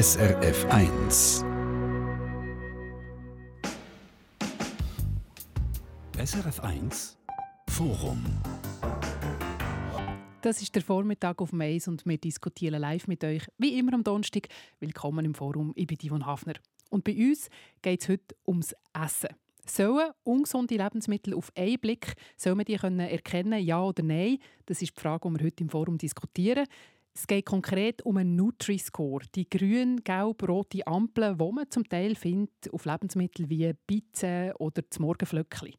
SRF 1. SRF 1 Forum. Das ist der Vormittag auf Mais und wir diskutieren live mit euch, wie immer am Donnerstag. Willkommen im Forum, ich bin Yvonne Hafner. Und bei uns geht es heute ums Essen. Sollen ungesunde Lebensmittel auf einen Blick soll man die erkennen, ja oder nein? Das ist die Frage, die wir heute im Forum diskutieren. Es geht konkret um einen Nutri-Score, die grün, gelb, rote Ampel, die man zum Teil findet auf Lebensmitteln wie Pizza oder das Morgenflöckchen.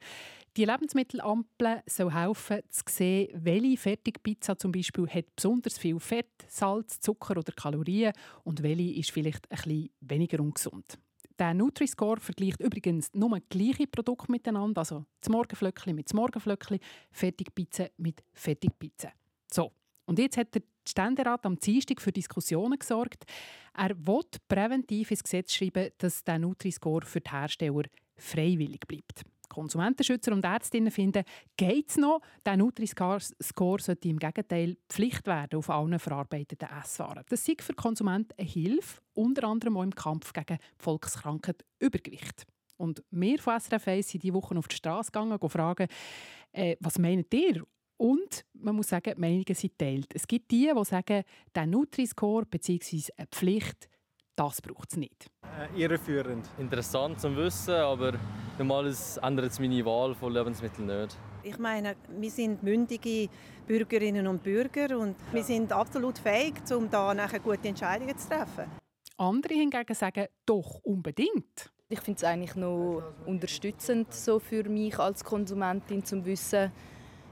Die Lebensmittelampel soll helfen, zu sehen, welche Fertigpizza zum Beispiel hat besonders viel Fett, Salz, Zucker oder Kalorien und welche ist vielleicht bisschen weniger ungesund. Der Nutri-Score vergleicht übrigens nur gleiche Produkte miteinander, also das Morgenflöckchen mit das Morgenflöckchen, Fertigpizza mit Fertigpizza. So, und jetzt hat der Ständerat am Dienstag für Diskussionen gesorgt. Er will präventiv ins Gesetz schreiben, dass der Nutri-Score für die Hersteller freiwillig bleibt. Konsumentenschützer und Ärztinnen finden, geht es noch? Der Nutri-Score sollte im Gegenteil Pflicht werden auf allen verarbeiteten Esswaren. Das ist für Konsumenten eine Hilfe, unter anderem auch im Kampf gegen die Volkskrankheit Übergewicht. Und wir von SRF 1 sind diese Woche auf die Straße gegangen und fragen, äh, was meint ihr? Und man muss sagen, die Meinungen sind teilt. Es gibt die, die sagen, der Nutri-Score bzw. eine Pflicht das braucht es nicht. Äh, irreführend. Interessant zum Wissen, aber normalerweise ändert es meine Wahl von Lebensmitteln nicht. Ich meine, wir sind mündige Bürgerinnen und Bürger und wir sind absolut fähig, um da nachher gute Entscheidungen zu treffen. Andere hingegen sagen, doch unbedingt. Ich finde es eigentlich noch unterstützend so für mich als Konsumentin zum Wissen,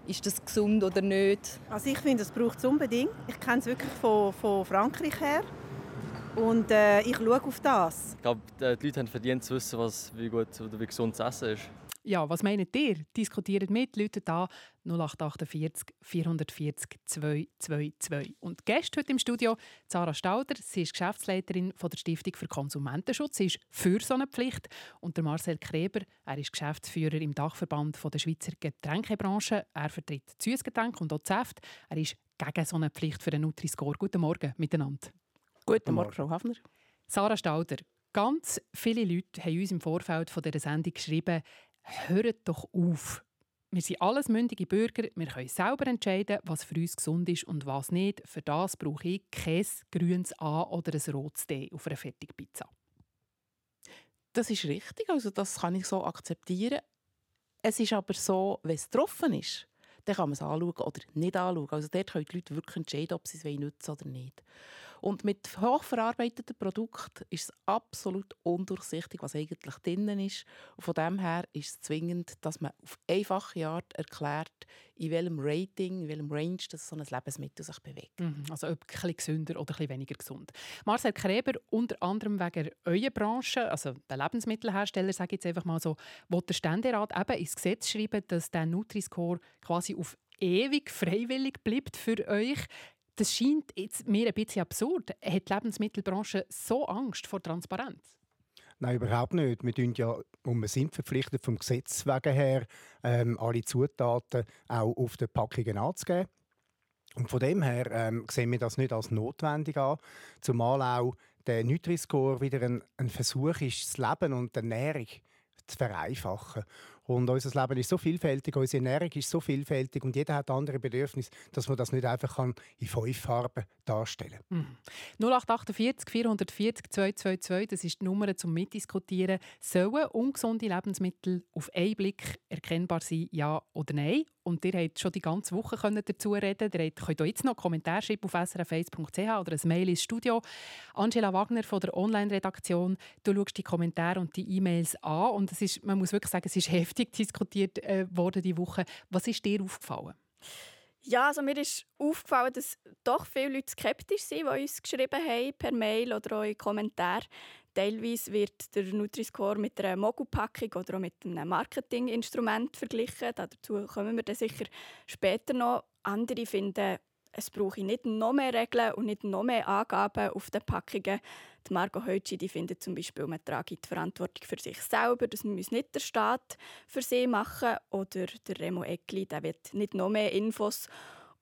ist das gesund oder nicht. Also ich finde, es braucht es unbedingt. Ich kenne es wirklich von, von Frankreich her. Und äh, ich schaue auf das. Ich glaube, die Leute haben verdient zu wissen, was, wie gut oder wie gesund das Essen ist. Ja, was meint ihr? Diskutiert mit, Leute da 0848 440 222. Und Gäste heute im Studio, Sarah Stauder, sie ist Geschäftsleiterin von der Stiftung für Konsumentenschutz, sie ist für so eine Pflicht. Und der Marcel Kreber, er ist Geschäftsführer im Dachverband der Schweizer Getränkebranche. Er vertritt Süßgetränke und auch Säfte. Er ist gegen so eine Pflicht für den Nutri-Score. Guten Morgen miteinander. Guten Morgen, Frau Hafner. Sarah Stauder, ganz viele Leute haben uns im Vorfeld von dieser Sendung geschrieben, hört doch auf. Wir sind alles mündige Bürger, wir können selber entscheiden, was für uns gesund ist und was nicht. Für das brauche ich kein grünes A oder ein rotes D auf einer Fertigpizza. Das ist richtig, also das kann ich so akzeptieren. Es ist aber so, wenn es getroffen ist, dann kann man es anschauen oder nicht anschauen. Also dort können die Leute wirklich entscheiden, ob sie es nutzen oder nicht. Und mit hochverarbeiteten Produkten ist es absolut undurchsichtig, was eigentlich drin ist. Und von dem her ist es zwingend, dass man auf einfache Art erklärt, in welchem Rating, in welchem Range das so ein Lebensmittel sich bewegt. Mhm, also ob ein gesünder oder ein bisschen weniger gesund. Marcel Kreber, unter anderem wegen eurer Branche, also der Lebensmittelhersteller, sage ich jetzt einfach mal so, wo der Ständerat eben ins Gesetz schreiben, dass der Nutri-Score quasi auf ewig freiwillig bleibt für euch. Das scheint jetzt mir ein bisschen absurd. Hat die Lebensmittelbranche so Angst vor Transparenz? Nein, überhaupt nicht. Wir, tun ja, und wir sind verpflichtet vom Gesetz wegen her, ähm, alle Zutaten auch auf den Packungen anzugeben. Und von dem her ähm, sehen wir das nicht als notwendig an, zumal auch der Nutri-Score wieder ein, ein Versuch ist, das Leben und die Ernährung zu vereinfachen. Und unser Leben ist so vielfältig, unsere Ernährung ist so vielfältig und jeder hat andere Bedürfnisse, dass man das nicht einfach in fünf Farben darstellen kann. Mhm. 0848 440 222, das ist die Nummer zum Mitdiskutieren. Sollen ungesunde Lebensmittel auf einen Blick erkennbar sein, ja oder nein? Und ihr habt schon die ganze Woche dazu reden Ihr könnt auch jetzt noch Kommentare schreiben auf srf1.ch oder ein Mail ins Studio. Angela Wagner von der Online-Redaktion, du schaust die Kommentare und die E-Mails an und es ist, man muss wirklich sagen, es ist heftig diskutiert äh, worden diese Woche. Was ist dir aufgefallen? Ja, also mir ist aufgefallen, dass doch viele Leute skeptisch sind, die uns geschrieben haben, per Mail oder auch in Kommentaren. Teilweise wird der Nutri-Score mit einer Mogulpackung oder auch mit einem Marketinginstrument verglichen. Dazu kommen wir dann sicher später noch. Andere finden, es brauche nicht noch mehr Regeln und nicht noch mehr Angaben auf den Packungen. Die Margot Heutschi die findet zum Beispiel, man trage die Verantwortung für sich selber, das muss nicht der Staat für sie machen. Oder der Remo Eckli, der will nicht noch mehr Infos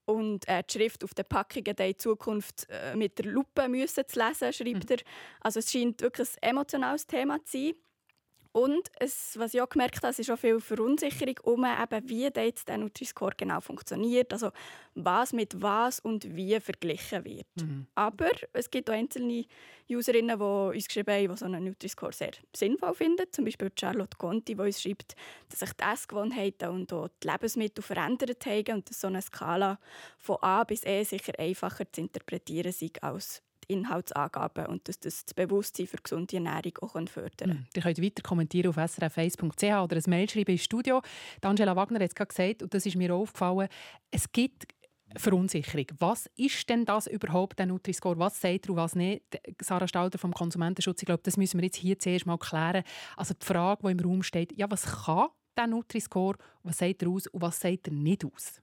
und äh, die Schrift auf den Packungen in Zukunft äh, mit der Lupe müssen zu lesen, schreibt er. Also es scheint wirklich ein emotionales Thema zu sein. Und es, was ich auch gemerkt habe, es ist auch viel Verunsicherung um, eben, wie jetzt der Nutri-Score genau funktioniert. Also was mit was und wie verglichen wird. Mhm. Aber es gibt auch einzelne Userinnen, die uns geschrieben haben, die so einen Nutri-Score sehr sinnvoll finden. Zum Beispiel Charlotte Conti, die uns schreibt, dass sich die Essgewohnheiten und auch die Lebensmittel verändert haben und dass so eine Skala von A bis E sicher einfacher zu interpretieren sei als die Inhaltsangaben und dass das das Bewusstsein für gesunde Ernährung auch fördern. Mhm. Ihr könnt weiter kommentieren auf srf1.ch oder ein Mail schreiben ins Studio. Die Angela Wagner hat es gerade gesagt, und das ist mir auch aufgefallen, es gibt Verunsicherung. Was ist denn das überhaupt, der Nutri-Score? Was sagt er und was nicht? Sarah Stalder vom Konsumentenschutz, ich glaube, das müssen wir jetzt hier zuerst mal klären. Also die Frage, die im Raum steht, ja, was kann der Nutri-Score, was sagt er aus und was sagt er nicht aus?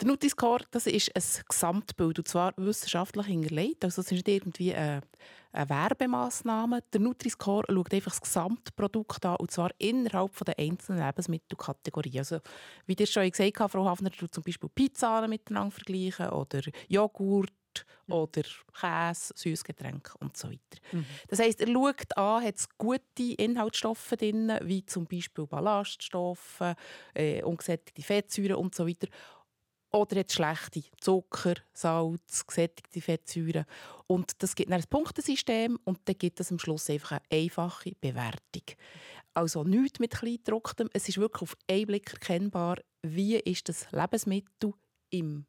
Der Nutri-Score das ist ein Gesamtbild, und zwar wissenschaftlich hinterlegt. Also es ist nicht irgendwie eine, eine Werbemaßnahme. Der Nutri-Score schaut einfach das Gesamtprodukt an, und zwar innerhalb der einzelnen Lebensmittelkategorien. Also, wie ihr schon gesagt habt, Frau Hafner, du zum Beispiel Pizza miteinander vergleichen oder Joghurt oder Käse, Süßgetränke und so weiter. Mhm. Das heisst, er schaut an, hat es gute Inhaltsstoffe drin, wie zum Beispiel Ballaststoffe, äh, ungesättigte Fettsäuren und so weiter. Oder hat schlechte Zucker, Salz, gesättigte Fettsäuren. Und das gibt dann ein Punktesystem und dann gibt es am Schluss einfach eine einfache Bewertung. Also nichts mit Kleingedrucktem. Es ist wirklich auf einen Blick erkennbar, wie ist das Lebensmittel im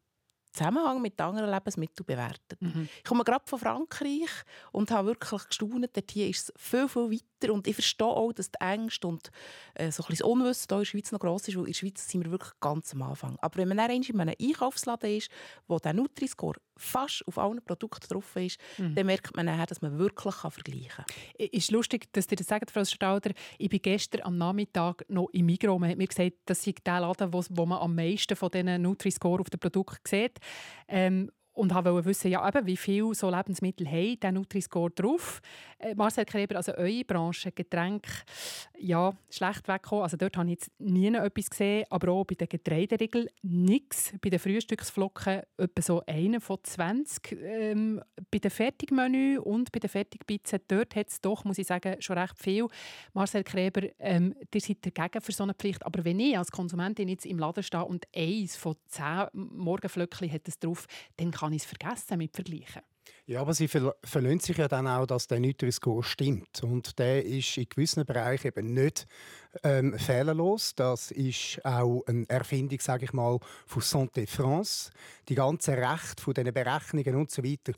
Zusammenhang mit anderen Lebensmitteln bewertet. Mhm. Ich komme gerade von Frankreich und habe wirklich gestaunt. Dort hier ist es viel, viel weiter. Und ich verstehe auch, dass die Ängste und äh, so ein bisschen das Unwissen hier in der Schweiz noch gross ist, weil in der Schweiz sind wir wirklich ganz am Anfang. Aber wenn man dann in einem Einkaufsladen ist, wo der Nutri-Score fast auf allen Produkten drauf ist, Mhm. dann merkt man nachher, dass man wirklich vergleichen kann. Es ist lustig, dass ihr das sagt, Frau Stauder. Ich bin gestern am Nachmittag noch im Migros. Man hat mir gesagt, das sei der Laden, wo, wo man am meisten von diesen Nutri-Score auf den Produkten sieht. Ähm, und wollte wissen, ja, eben, wie viel so Lebensmittel haben der Nutri-Score drauf. Äh, Marcel Kreber, also eure Branche, Getränke, ja, schlecht weggekommen. Also dort habe ich jetzt nie etwas gesehen, aber auch bei den Getreideriegeln nichts. Bei den Frühstücksflocken etwa so eine von 20. Ähm, bei den Fertigmenü und bei den Fertigpizzen, dort hat es doch, muss ich sagen, schon recht viel. Marcel Kreber, ähm, ihr seid dagegen für so eine Pflicht, aber wenn ich als Konsumentin jetzt im Laden stehe und eins von zehn Morgenflöckchen hat es drauf, dann kann ich es vergessen mit Vergleichen. Ja, aber sie ver verlöhnt sich ja dann auch, dass der Nutri-Score stimmt. Und der ist in gewissen Bereichen eben nicht ähm, fehlerlos. Das ist auch eine Erfindung, sage ich mal, von Santé France. Die ganze Recht von diesen Berechnungen und so weiter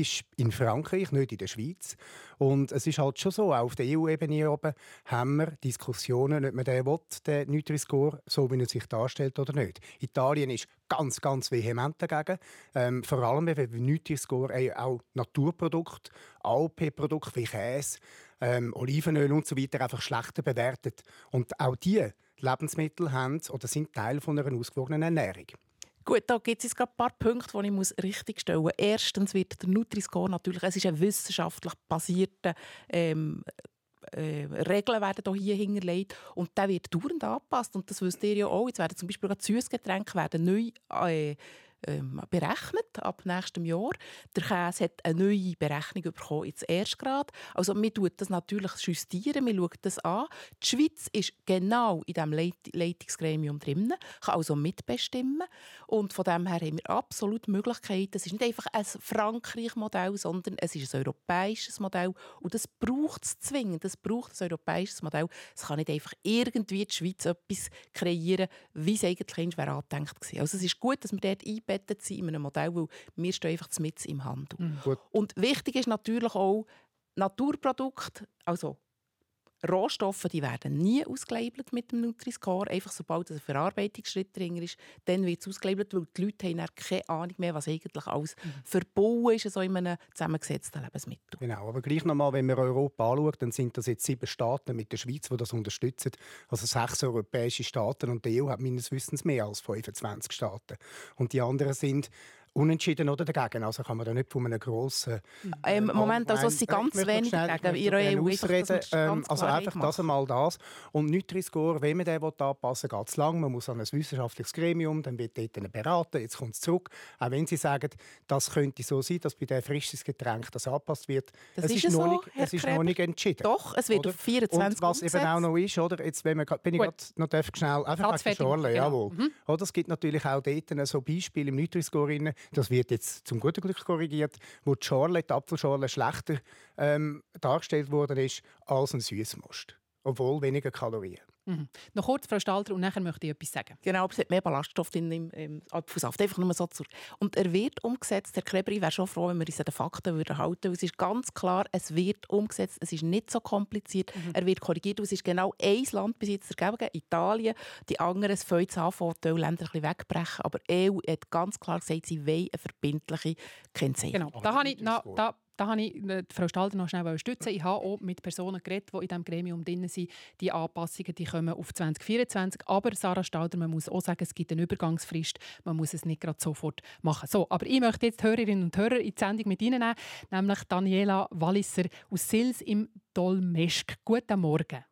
ist in Frankreich, nicht in der Schweiz. Und es ist halt schon so, auch auf der EU-Ebene oben haben wir Diskussionen, ob man den will, den Nutri-Score, so wie er sich darstellt oder nicht. Italien ist ganz, ganz vehement dagegen. Ähm, vor allem, weil Nutri-Score auch Naturprodukte, AOP-Produkte wie Käse, ähm, Olivenöl und so weiter einfach schlechter bewertet. Und auch diese Lebensmittel haben oder sind Teil von einer ausgewogenen Ernährung. Gut, da gibt es ein paar Punkte, die ich richtig stellen muss. Erstens wird der Nutri-Score natürlich, es ist ein wissenschaftlich basierter ähm, äh, Regeln werden hier hinterlegt und der wird dauernd angepasst und das wisst ihr ja auch. Jetzt werden zum Beispiel gerade Süßgetränke werden neu äh, ähm, berechnet ab nächstem Jahr. Der Käse hat eine neue Berechnung bekommen, jetzt erst gerade. Also man tut das natürlich justieren, man schaut das an. Die Schweiz ist genau in diesem Leit Leitungsgremium drin, kann also mitbestimmen. Und von dem her haben wir absolut Möglichkeiten. Es ist nicht einfach ein Frankreich-Modell, sondern es ist ein europäisches Modell. Und das braucht es zwingend. Das braucht ein europäisches Modell. Es kann nicht einfach irgendwie die Schweiz etwas kreieren, wie es eigentlich wäre angedenkt. Also es ist gut, dass wir dort einbettet sind in einem Modell, weil wir stehen einfach mit im Handel. Mhm. Und wichtig ist natürlich auch, Naturprodukte, also Rohstoffe, die werden nie ausgelabelt mit dem Nutri-Score. Einfach sobald ein Verarbeitungsschritt drin ist, dann wird es ausgelabelt, weil die Leute haben keine Ahnung mehr, was eigentlich alles verbauen ist so in einem zusammengesetzten Lebensmittel. Genau, aber gleich nochmal, wenn wir Europa anschauen, dann sind das jetzt sieben Staaten mit der Schweiz, die das unterstützen. Also sechs europäische Staaten und die EU hat meines Wissens mehr als 25 Staaten. Und die anderen sind unentschieden oder dagegen. Also kann man da nicht von einem grossen... Ähm, Moment, also es sind ganz wenige dagegen. Ihre EU ausreden. Ähm, also einfach das einmal das. Und Nutri-Score, wenn man den anpassen will, geht es lang. Man muss an ein wissenschaftliches Gremium, dann wird dort beraten, jetzt kommt es zurück. Auch wenn Sie sagen, das könnte so sein, dass bei diesem frisches Getränk das angepasst wird. Das es ist, ist, so, noch, nicht, es ist noch nicht entschieden. Doch, es wird oder? auf 24 Und was eben umgesetzt. auch noch ist, oder? Jetzt, wenn man, bin ich grad noch darf, schnell einfach Schorle, genau. jawohl. Mhm. Oder? Es gibt natürlich auch dort so Beispiele im Nutri-Score, das wird jetzt zum guten Glück korrigiert, wo die Schorle, die Apfelschorle schlechter ähm, dargestellt worden ist als ein Süßmost. Obwohl weniger Kalorien. Mhm. Noch kurz, Frau Stalter, und nachher möchte ich etwas sagen. Genau, aber es hat mehr Ballaststoff drin im, im Apfelsaft. Einfach nur so zurück. Und er wird umgesetzt. Herr Kleber, ich wäre schon froh, wenn wir uns an den Fakten würden halten würden. Es ist ganz klar, es wird umgesetzt. Es ist nicht so kompliziert. Er wird korrigiert. Und Es ist genau ein Land bis jetzt ergeben, Italien. Die anderen es fängt es an, von ein bisschen wegbrechen. Aber die EU hat ganz klar gesagt, sie wollen eine verbindliche Kennzeichnung. Genau, da habe ich, na, da, da habe ich äh, Frau Stalder noch schnell stützen. Ich habe auch mit Personen geredet, die in diesem Gremium drin sind. Die Anpassungen die kommen auf 2024. Aber Sarah Stalder, man muss auch sagen, es gibt eine Übergangsfrist. Man muss es nicht gerade sofort machen. So, aber ich möchte jetzt die Hörerinnen und Hörer in die Sendung mit Ihnen nehmen, nämlich Daniela Walliser aus Sils im Dolmeschk. Guten Morgen.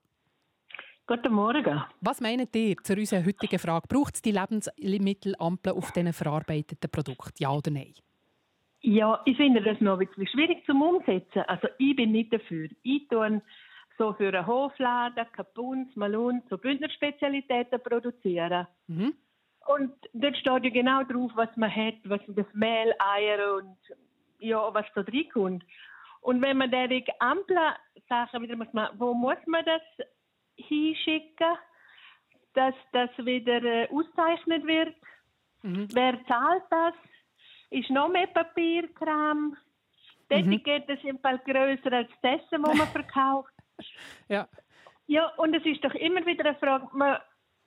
Guten Morgen. Was meint ihr zu unserer heutigen Frage? Braucht es die Lebensmittelampel auf diesen verarbeiteten Produkten? Ja oder nein? Ja, ich finde das noch ein bisschen schwierig zum Umsetzen. Also ich bin nicht dafür. Ich tue so für einen Hofladen, Kapuns, Malun, so Bündnerspezialitäten produzieren. Mhm. Und dort steht ja genau drauf, was man hat, was das Mehl, Eier und ja, was da reinkommt. Und wenn man diese Ampel-Sachen wieder muss, man, wo muss man das hinschicken, dass das wieder äh, ausgezeichnet wird? Mhm. Wer zahlt das? Ist noch mehr Papierkram? Die Mhm. Etiketten sind bald grösser als das Essen, das man verkauft. Ja. Ja, und es ist doch immer wieder eine Frage, man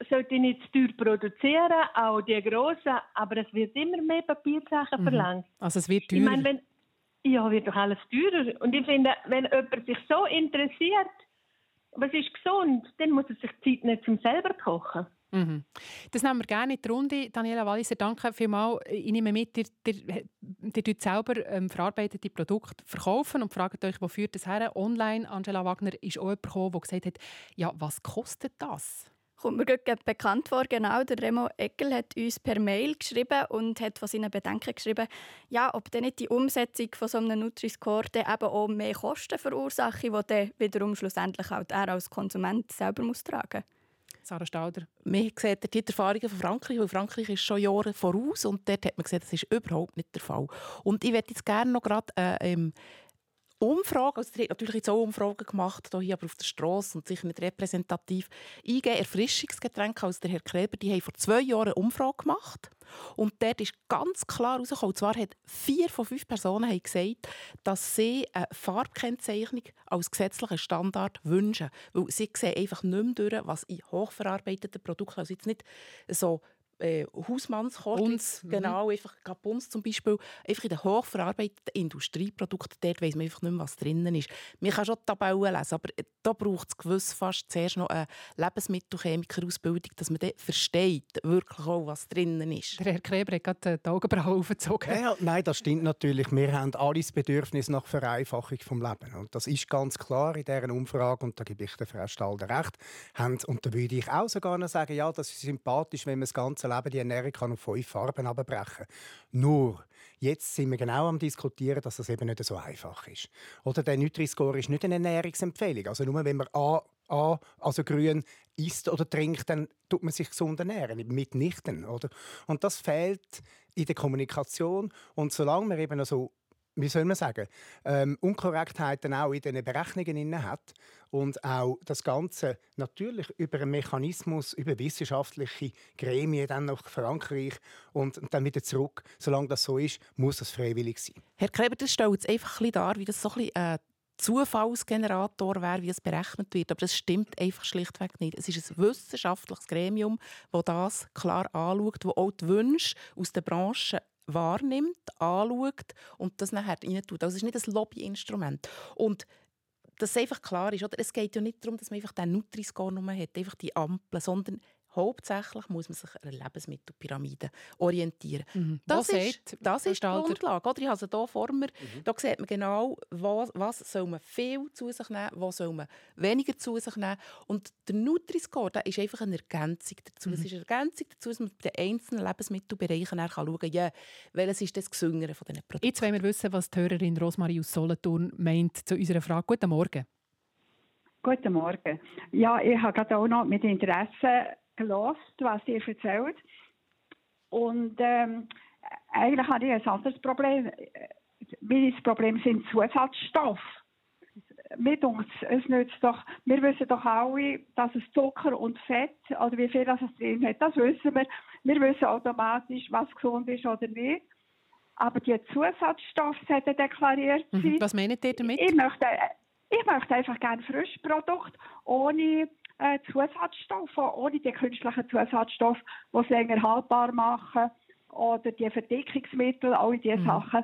sollte nicht zu teuer produzieren, auch die grossen, aber es wird immer mehr Papiersachen Mhm. verlangt. Also es wird Ich teurer. meine, wenn, ja, wird doch alles teurer. Und ich finde, wenn jemand sich so interessiert, was ist gesund, dann muss er sich Zeit nehmen, zum selber zu kochen. Mhm. Das nehmen wir gerne in die Runde. Daniela Walliser, danke vielmals. Ich nehme mit, ihr, ihr, ihr tut selber ähm, verarbeitete Produkte verkaufen und fragt euch, wo führt das her? Online, Angela Wagner, ist auch jemand gekommen, der gesagt hat, ja, was kostet das? Kommt mir gerade bekannt vor, genau. Der Remo Eckel hat uns per Mail geschrieben und hat von seinen Bedenken geschrieben, ja, ob dann nicht die Umsetzung von so einem Nutri-Score eben auch mehr Kosten verursache, die dann wiederum schlussendlich auch er als Konsument selber muss tragen Sarah Stauder. Man sieht die Erfahrungen von Frankreich, weil Frankreich ist schon Jahre voraus und dort hat man gesehen, das ist überhaupt nicht der Fall. Und ich möchte jetzt gerne noch gerade äh, Umfrage, also habt natürlich jetzt auch Umfragen gemacht, hier aber auf der Straße und sicher nicht repräsentativ, eingeben, Erfrischungsgetränke, also der Herr Kleber, die haben vor zwei Jahren eine Umfrage gemacht und dort ist ganz klar herausgekommen, und zwar hat vier von fünf Personen gesagt, dass sie eine Farbkennzeichnung als gesetzlichen Standard wünschen, weil sie sehen einfach nicht mehr durch, was in hochverarbeiteten Produkten, also jetzt nicht so äh, Hausmannskost, Bunz, mhm. genau, einfach Bunz zum Beispiel, einfach in den hochverarbeiteten Industrieprodukten, dort weiss man einfach nicht mehr, was drinnen ist. Man kann schon die Tabellen lesen, aber äh, da braucht es gewiss fast zuerst noch eine Lebensmittelchemiker-Ausbildung, dass man dann versteht, wirklich auch, was drinnen ist. Der Herr Kleber hat gerade die Augenbrauen aufgezogen. Ja, ja, nein, das stimmt natürlich. Wir haben alle das Bedürfnis nach Vereinfachung vom Leben. Und das ist ganz klar in dieser Umfrage, und da gebe ich der Frau Stalder recht. Haben, und da würde ich auch sogar noch sagen, ja, das ist sympathisch, wenn man das ganze Leben die Ernährung kann auf fünf Farben abbrechen Nur, jetzt sind wir genau am diskutieren, dass das eben nicht so einfach ist. Oder der Nutri-Score ist nicht eine Ernährungsempfehlung. Also nur wenn man A, A, also grün isst oder trinkt, dann tut man sich gesund ernähren, mitnichten. Oder? Und das fehlt in der Kommunikation. Und solange wir eben so wie soll man sagen, ähm, Unkorrektheiten auch in den Berechnungen inne hat und auch das Ganze natürlich über einen Mechanismus, über wissenschaftliche Gremien dann nach Frankreich und, dann wieder zurück. Solange das so ist, muss das freiwillig sein. Herr Kleber, das stellt es einfach ein dar, wie das so ein äh, Zufallsgenerator wäre, wie es berechnet wird. Aber das stimmt einfach schlichtweg nicht. Es ist ein wissenschaftliches Gremium, das das klar anschaut, das auch die Wünsche aus der Branche wahrnimmt, anschaut und das nachher rein tut. Also es ist nicht ein Lobbyinstrument. Und dass einfach klar ist, oder? es geht ja nicht darum, dass man einfach den Nutri-Score nur hat, einfach die Ampel, sondern hauptsächlich muss man sich an einer Lebensmittelpyramide orientieren. Mhm. Das, Was ist, das ist die? Grundlage. Oder? Ich habe sie hier vor mir. Da sieht man genau, was, was soll man viel zu sich nehmen, was soll man weniger zu sich nehmen. Und der Nutri-Score der ist einfach eine Ergänzung dazu. Es ist eine Ergänzung dazu, dass man bei den einzelnen Lebensmittelbereichen dann schauen kann, ja, welches ist das Gesüngere von diesen Produkten. Jetzt wollen wir wissen, was die Hörerin Rosmarie aus Solothurn meint zu unserer Frage. Guten Morgen. Guten Morgen. Ja, ich habe gerade auch noch mit Interesse gelost, was ihr erzählt. Und ähm, eigentlich habe ich ein anderes Problem. Mein Problem sind Zusatzstoffe. Mir es nützt doch, wir wissen doch alle, dass es Zucker und Fett, oder wie viel das es drin hat, das wissen wir. Wir wissen automatisch, was gesund ist oder nicht. Aber die Zusatzstoffe sollten deklariert sein. Mhm. Was meint ihr damit? Ich möchte, ich möchte einfach gerne Frischprodukt ohne äh, Zusatzstoffe, ohne die künstlichen Zusatzstoffe, die es länger haltbar machen. Oder die Verdickungsmittel, alle diese Sachen.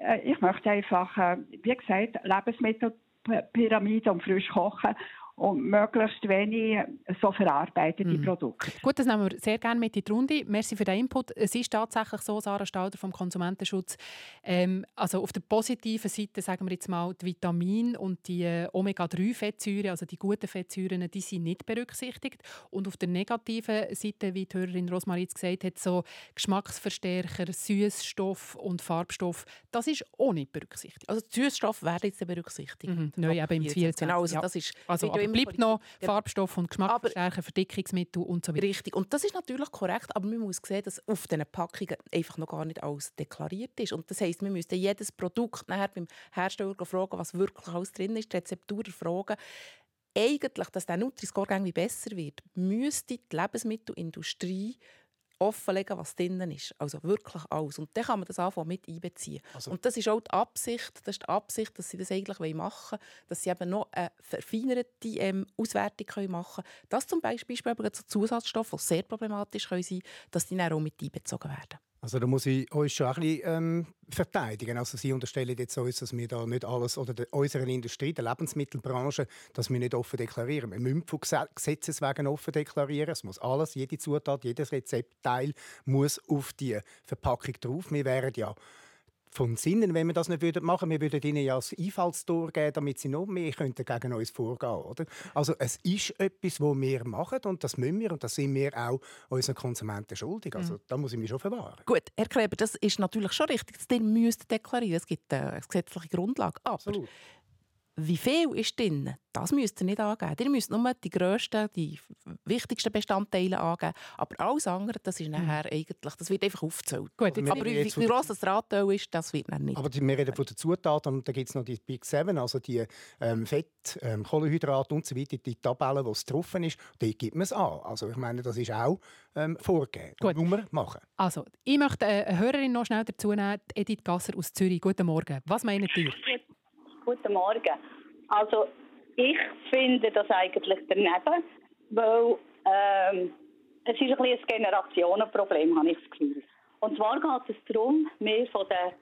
Äh, ich möchte einfach, äh, wie gesagt, Lebensmittelpyramide und frisch kochen und möglichst wenig so verarbeitete Produkte. Gut, das nehmen wir sehr gerne mit in die Runde. Merci für den Input. Es ist tatsächlich so, Sarah Stauder vom Konsumentenschutz, ähm, also auf der positiven Seite sagen wir jetzt mal, die Vitamine und die äh, Omega-3-Fettsäuren, also die guten Fettsäuren, die sind nicht berücksichtigt. Und auf der negativen Seite, wie die Hörerin Rosmarie jetzt gesagt hat, so Geschmacksverstärker, Süßstoff und Farbstoff, das ist auch nicht berücksichtigt. Also die Süßstoffe werden jetzt berücksichtigt. Mhm. Neu eben im 24. Genau, also ja. das ist, also, immer bleibt noch Ja. Farbstoff und Geschmacksverstärker, Verdickungsmittel und so weiter. Richtig. Und das ist natürlich korrekt, aber man muss sehen, dass auf diesen Packungen einfach noch gar nicht alles deklariert ist. Und das heisst, wir müssen jedes Produkt nachher beim Hersteller fragen, was wirklich alles drin ist, die Rezeptur fragen. Eigentlich, dass der Nutri-Score besser wird, müsste die Lebensmittelindustrie offenlegen, was drinnen ist. Also wirklich alles. Und dann kann man das anfangen mit einbeziehen. Also- und das ist auch die Absicht, das ist die Absicht, dass sie das eigentlich machen wollen, dass sie eben noch eine verfeinerte ähm, Auswertung können machen können. Dass zum Beispiel eben so Zusatzstoffe, die sehr problematisch können sein können, dass die dann auch mit einbezogen werden. Also da muss ich uns schon ein bisschen ähm, verteidigen. Also Sie unterstellen jetzt uns, dass wir da nicht alles, oder der, unserer Industrie, der Lebensmittelbranche, dass wir nicht offen deklarieren. Wir müssen von Gese- Gesetzes wegen offen deklarieren. Es muss alles, jede Zutat, jedes Rezeptteil muss auf die Verpackung drauf. Wir wären ja von Sinnen, wenn wir das nicht würden machen Wir würden ihnen ja das Einfallstor geben, damit sie noch mehr könnten gegen uns vorgehen oder? Also es ist etwas, was wir machen und das müssen wir und das sind wir auch unseren Konsumenten schuldig. Also da muss ich mich schon verwahren. Gut, Herr Kleber, das ist natürlich schon richtig, dass ihr müsst deklarieren Es gibt äh, eine gesetzliche Grundlage. Aber Absolut. Wie viel ist drin, das müsst ihr nicht angeben. Ihr müsst nur die grössten, die wichtigsten Bestandteile angeben. Aber alles andere, das ist nachher eigentlich, das wird einfach aufgezählt. Gut, jetzt Aber wie, wie gross das Radteil ist, das wird dann nicht. Aber die, wir reden von den Zutaten und da gibt es noch die Big Seven, also die ähm, Fett, ähm, Kohlenhydrate und so weiter, die Tabelle, wo es drauf ist, die gibt man es an. Also ich meine, das ist auch ähm, vorgegeben. Gut. Nummer machen. Also, ich möchte äh, eine Hörerin noch schnell dazu nehmen, Edith Gasser aus Zürich. Guten Morgen. Was meint ihr? Guten Morgen. Also ich finde das eigentlich daneben, weil ähm, es ist ein, bisschen ein Generationenproblem, habe ich das Gefühl. Und zwar geht es darum, wir von den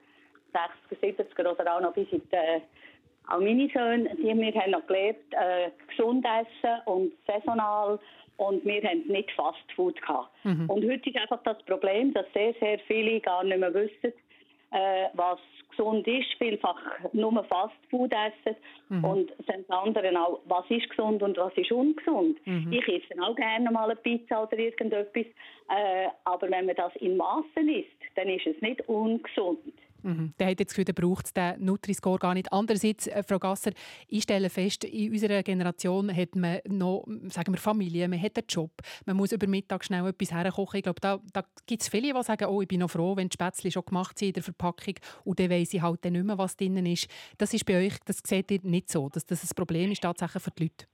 60er, 70er oder auch noch bis in die, auch meine Söhne, die wir haben noch gelernt, äh, gesund essen und saisonal und wir haben nicht Fast Food gehabt. Mhm. Und heute ist einfach das Problem, dass sehr, sehr viele gar nicht mehr wissen, äh, was gesund ist, vielfach nur Fastfood essen Mhm. und sind die anderen auch, was ist gesund und was ist ungesund. Mhm. Ich esse auch gerne mal eine Pizza oder irgendetwas, äh, aber wenn man das in Massen isst, dann ist es nicht ungesund. Mhm. Der hat jetzt Gefühl, braucht den Nutri-Score gar nicht. Andererseits, äh, Frau Gasser, ich stelle fest, in unserer Generation hat man noch sagen wir, Familie, man hat einen Job, man muss über Mittag schnell etwas herkochen. Ich glaube, da, da gibt es viele, die sagen, oh, ich bin noch froh, wenn die Spätzle schon gemacht sind in der Verpackung und dann weiss ich halt dann nicht mehr, was drin ist. Das ist bei euch, das seht ihr nicht so, dass das ein Problem ist tatsächlich für die Leute.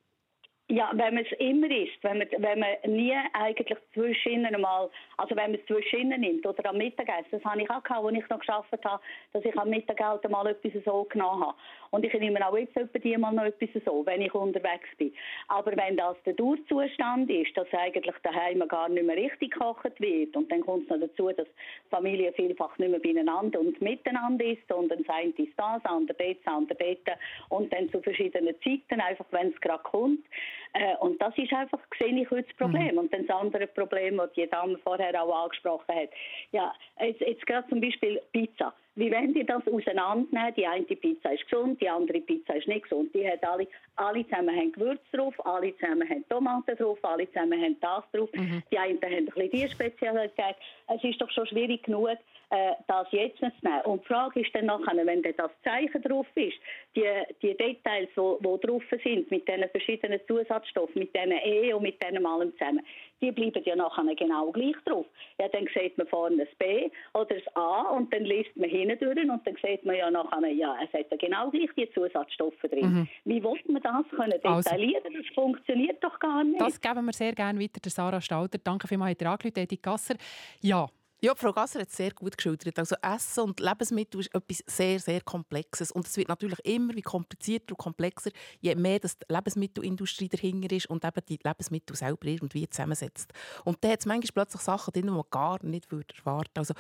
Ja, wenn man es immer isst, wenn man, wenn man nie eigentlich zwischendrin mal, also wenn man es zwischendrin nimmt oder am Mittagessen, das habe ich auch gehabt, als ich noch geschafft habe, dass ich am Mittagessen mal etwas so genommen habe. Und ich nehme auch jetzt etwa die mal noch etwas so, wenn ich unterwegs bin. Aber wenn das der Durchzustand ist, dass eigentlich daheim gar nicht mehr richtig gekocht wird und dann kommt es noch dazu, dass Familie vielfach nicht mehr beieinander und miteinander ist, sondern das eine ist das, das andere das andere dort und dann zu verschiedenen Zeiten, einfach wenn es gerade kommt, Äh, und das ist einfach, sehe ich heute das Problem. Mhm. Und dann das andere Problem, das die Dame vorher auch angesprochen hat. Ja, jetzt, jetzt gerade zum Beispiel Pizza. Wie wollen die das auseinandernehmen? Die eine Pizza ist gesund, die andere Pizza ist nicht gesund. Die hat alle, alle zusammen haben Gewürz drauf, alle zusammen haben Tomaten drauf, alle zusammen haben das drauf. Mhm. Die einen haben ein bisschen die Spezialität. Es ist doch schon schwierig genug, äh, das jetzt zu nehmen. Und die Frage ist dann nachher, wenn das Zeichen drauf ist, die, die Details, die drauf sind, mit diesen verschiedenen Zusatzstoffen, mit diesen E und mit denen allem zusammen, die bleiben ja nachher genau gleich drauf. Ja, dann sieht man vorne das B oder das A und dann liest man hinten durch und dann sieht man ja nachher, ja, es hat ja genau gleich die Zusatzstoffe drin. Mhm. Wie will man das können also, detaillieren? Also, das funktioniert doch gar nicht. Das geben wir sehr gerne weiter der Sarah Stalter. Danke vielmals, Herr Edith Gasser. Ja, ja, Frau Gasser hat es sehr gut geschildert. Also Essen und Lebensmittel ist etwas sehr, sehr Komplexes. Und es wird natürlich immer wie komplizierter und komplexer, je mehr dass die Lebensmittelindustrie dahinter ist und eben die Lebensmittel selber irgendwie zusammensetzt. Und da hat es manchmal plötzlich Sachen drin, die man gar nicht erwarten würde. Also,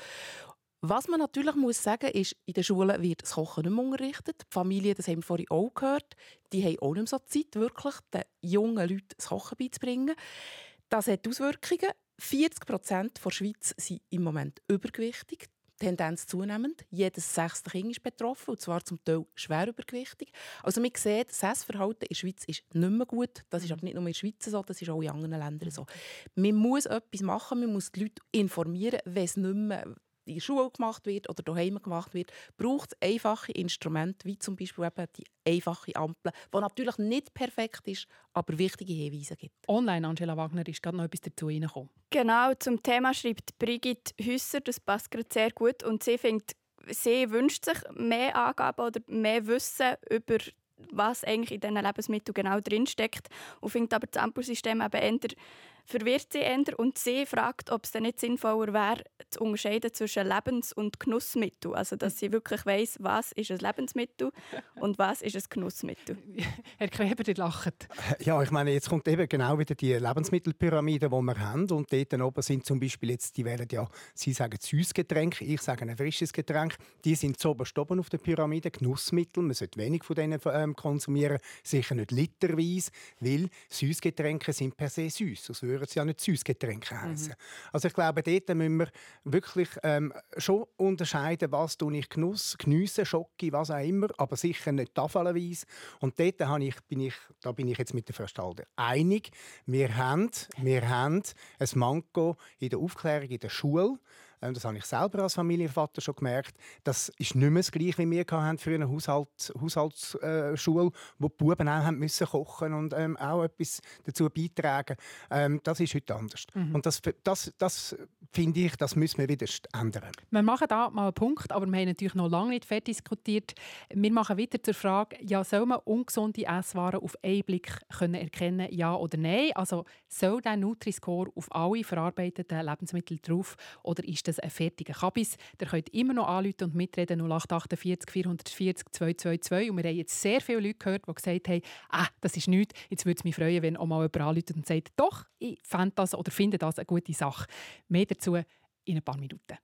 was man natürlich muss sagen ist, in den Schulen wird das Kochen nicht mehr unterrichtet. Die Familien, das haben wir vorhin auch gehört, die haben auch nicht mehr so Zeit, wirklich den jungen Leuten das Kochen beizubringen. Das hat Auswirkungen. 40 Prozent der Schweiz sind im Moment übergewichtig. Tendenz zunehmend. Jedes sechste Kind ist betroffen, und zwar zum Teil schwer übergewichtig. Also man sieht, das Essverhalten in der Schweiz ist nicht mehr gut. Das ist aber nicht nur in der Schweiz so, das ist auch in anderen Ländern so. Man muss etwas machen, man muss die Leute informieren, wenn es nicht mehr in der Schule gemacht wird oder daheim gemacht wird, braucht es einfache Instrumente, wie zum Beispiel eben die einfache Ampel, die natürlich nicht perfekt ist, aber wichtige Hinweise gibt. Online, Angela Wagner, ist gerade noch etwas dazu reingekommen. Genau, zum Thema schreibt Brigitte Hüsser, das passt gerade sehr gut und sie findet, sie wünscht sich mehr Angaben oder mehr Wissen über was eigentlich in diesen Lebensmitteln genau drinsteckt und findet aber das Ampelsystem eben eher verwirrt sie eher und sie fragt, ob es dann nicht sinnvoller wäre, zu unterscheiden zwischen Lebens- und Genussmittel. Also, dass sie wirklich weiss, was ist ein Lebensmittel und was ist ein Genussmittel. Herr Kleber, ihr lacht. Ja, ich meine, jetzt kommt eben genau wieder die Lebensmittelpyramide, die wir haben. Und dort oben sind zum Beispiel jetzt, die wählen ja, Sie sagen Süßgetränk, ich sage ein frisches Getränk. Die sind zu oben auf der Pyramide, Genussmittel. Man sollte wenig von denen ähm, konsumieren, sicher nicht literweise, weil Süßgetränke sind per se süß würden es ja nicht Süßgetränke heißen. Mhm. Also ich glaube, dort müssen wir wirklich ähm, schon unterscheiden, was tue ich Genuss, geniesse, Schocke, was auch immer, aber sicher nicht tafelweise. Und dort habe ich, bin ich, da bin ich jetzt mit der Verstalter einig. Wir haben, wir haben ein Manko in der Aufklärung in der Schule. Ähm, das habe ich selber als Familienvater schon gemerkt. Das ist nicht mehr das Gleiche, wie wir hatten für eine Haushalt, Haushaltsschule, wo die Buben auch haben müssen kochen und ähm, auch etwas dazu beitragen. Ähm, das ist heute anders. Mhm. Und das, das, das finde ich, das müssen wir wieder ändern. Wir machen da mal einen Punkt, aber wir haben natürlich noch lange nicht fertig diskutiert. Wir machen weiter zur Frage, ja, soll man ungesunde Esswaren auf einen Blick können erkennen, ja oder nein? Also soll der Nutri-Score auf alle verarbeiteten Lebensmittel drauf oder ist das ein fertiger Kabis? Ihr könnt immer noch anrufen und mitreden 0848 440 222 und wir haben jetzt sehr viele Leute gehört, die gesagt haben, ah, das ist nichts, jetzt würde es mich freuen, wenn auch mal jemand anruft und sagt, doch, ich fände das oder finde das eine gute Sache. Mehr dazu in ein paar Minuten.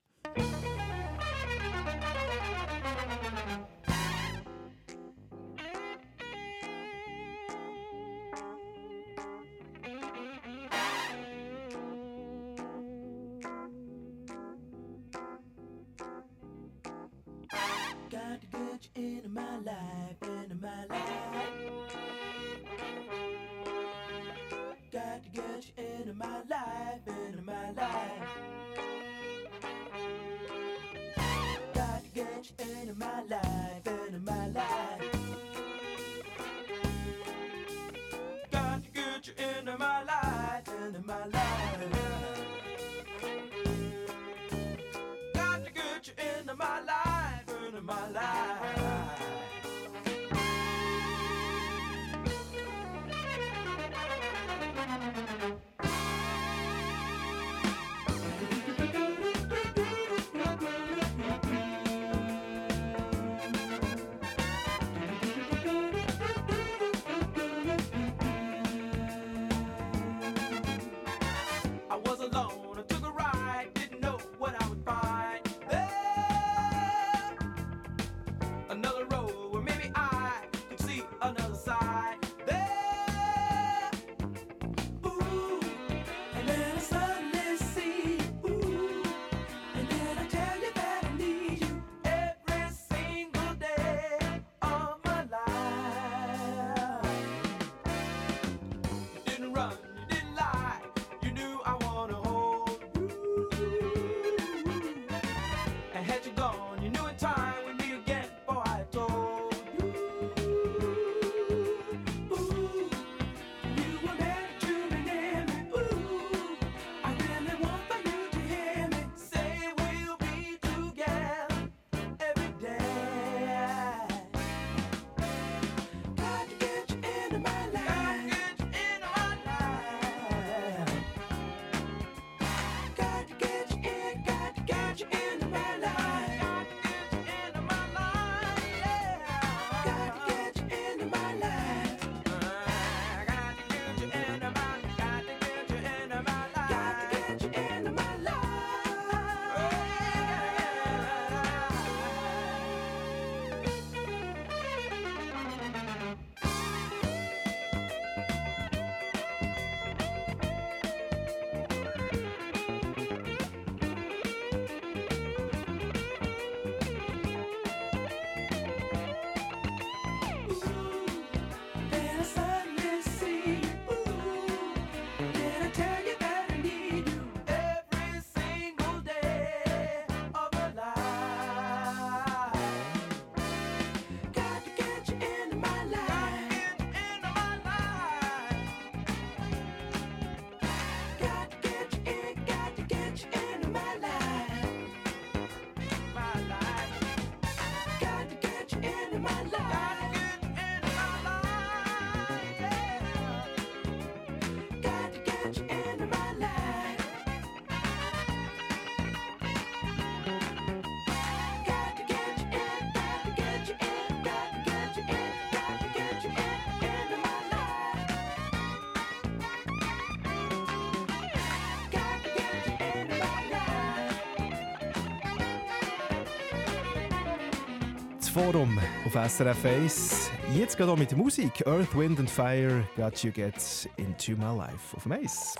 Forum auf SRF 1. Jetzt geht auch mit Musik. Earth, Wind and Fire, Got You Get Into My Life auf dem Eis.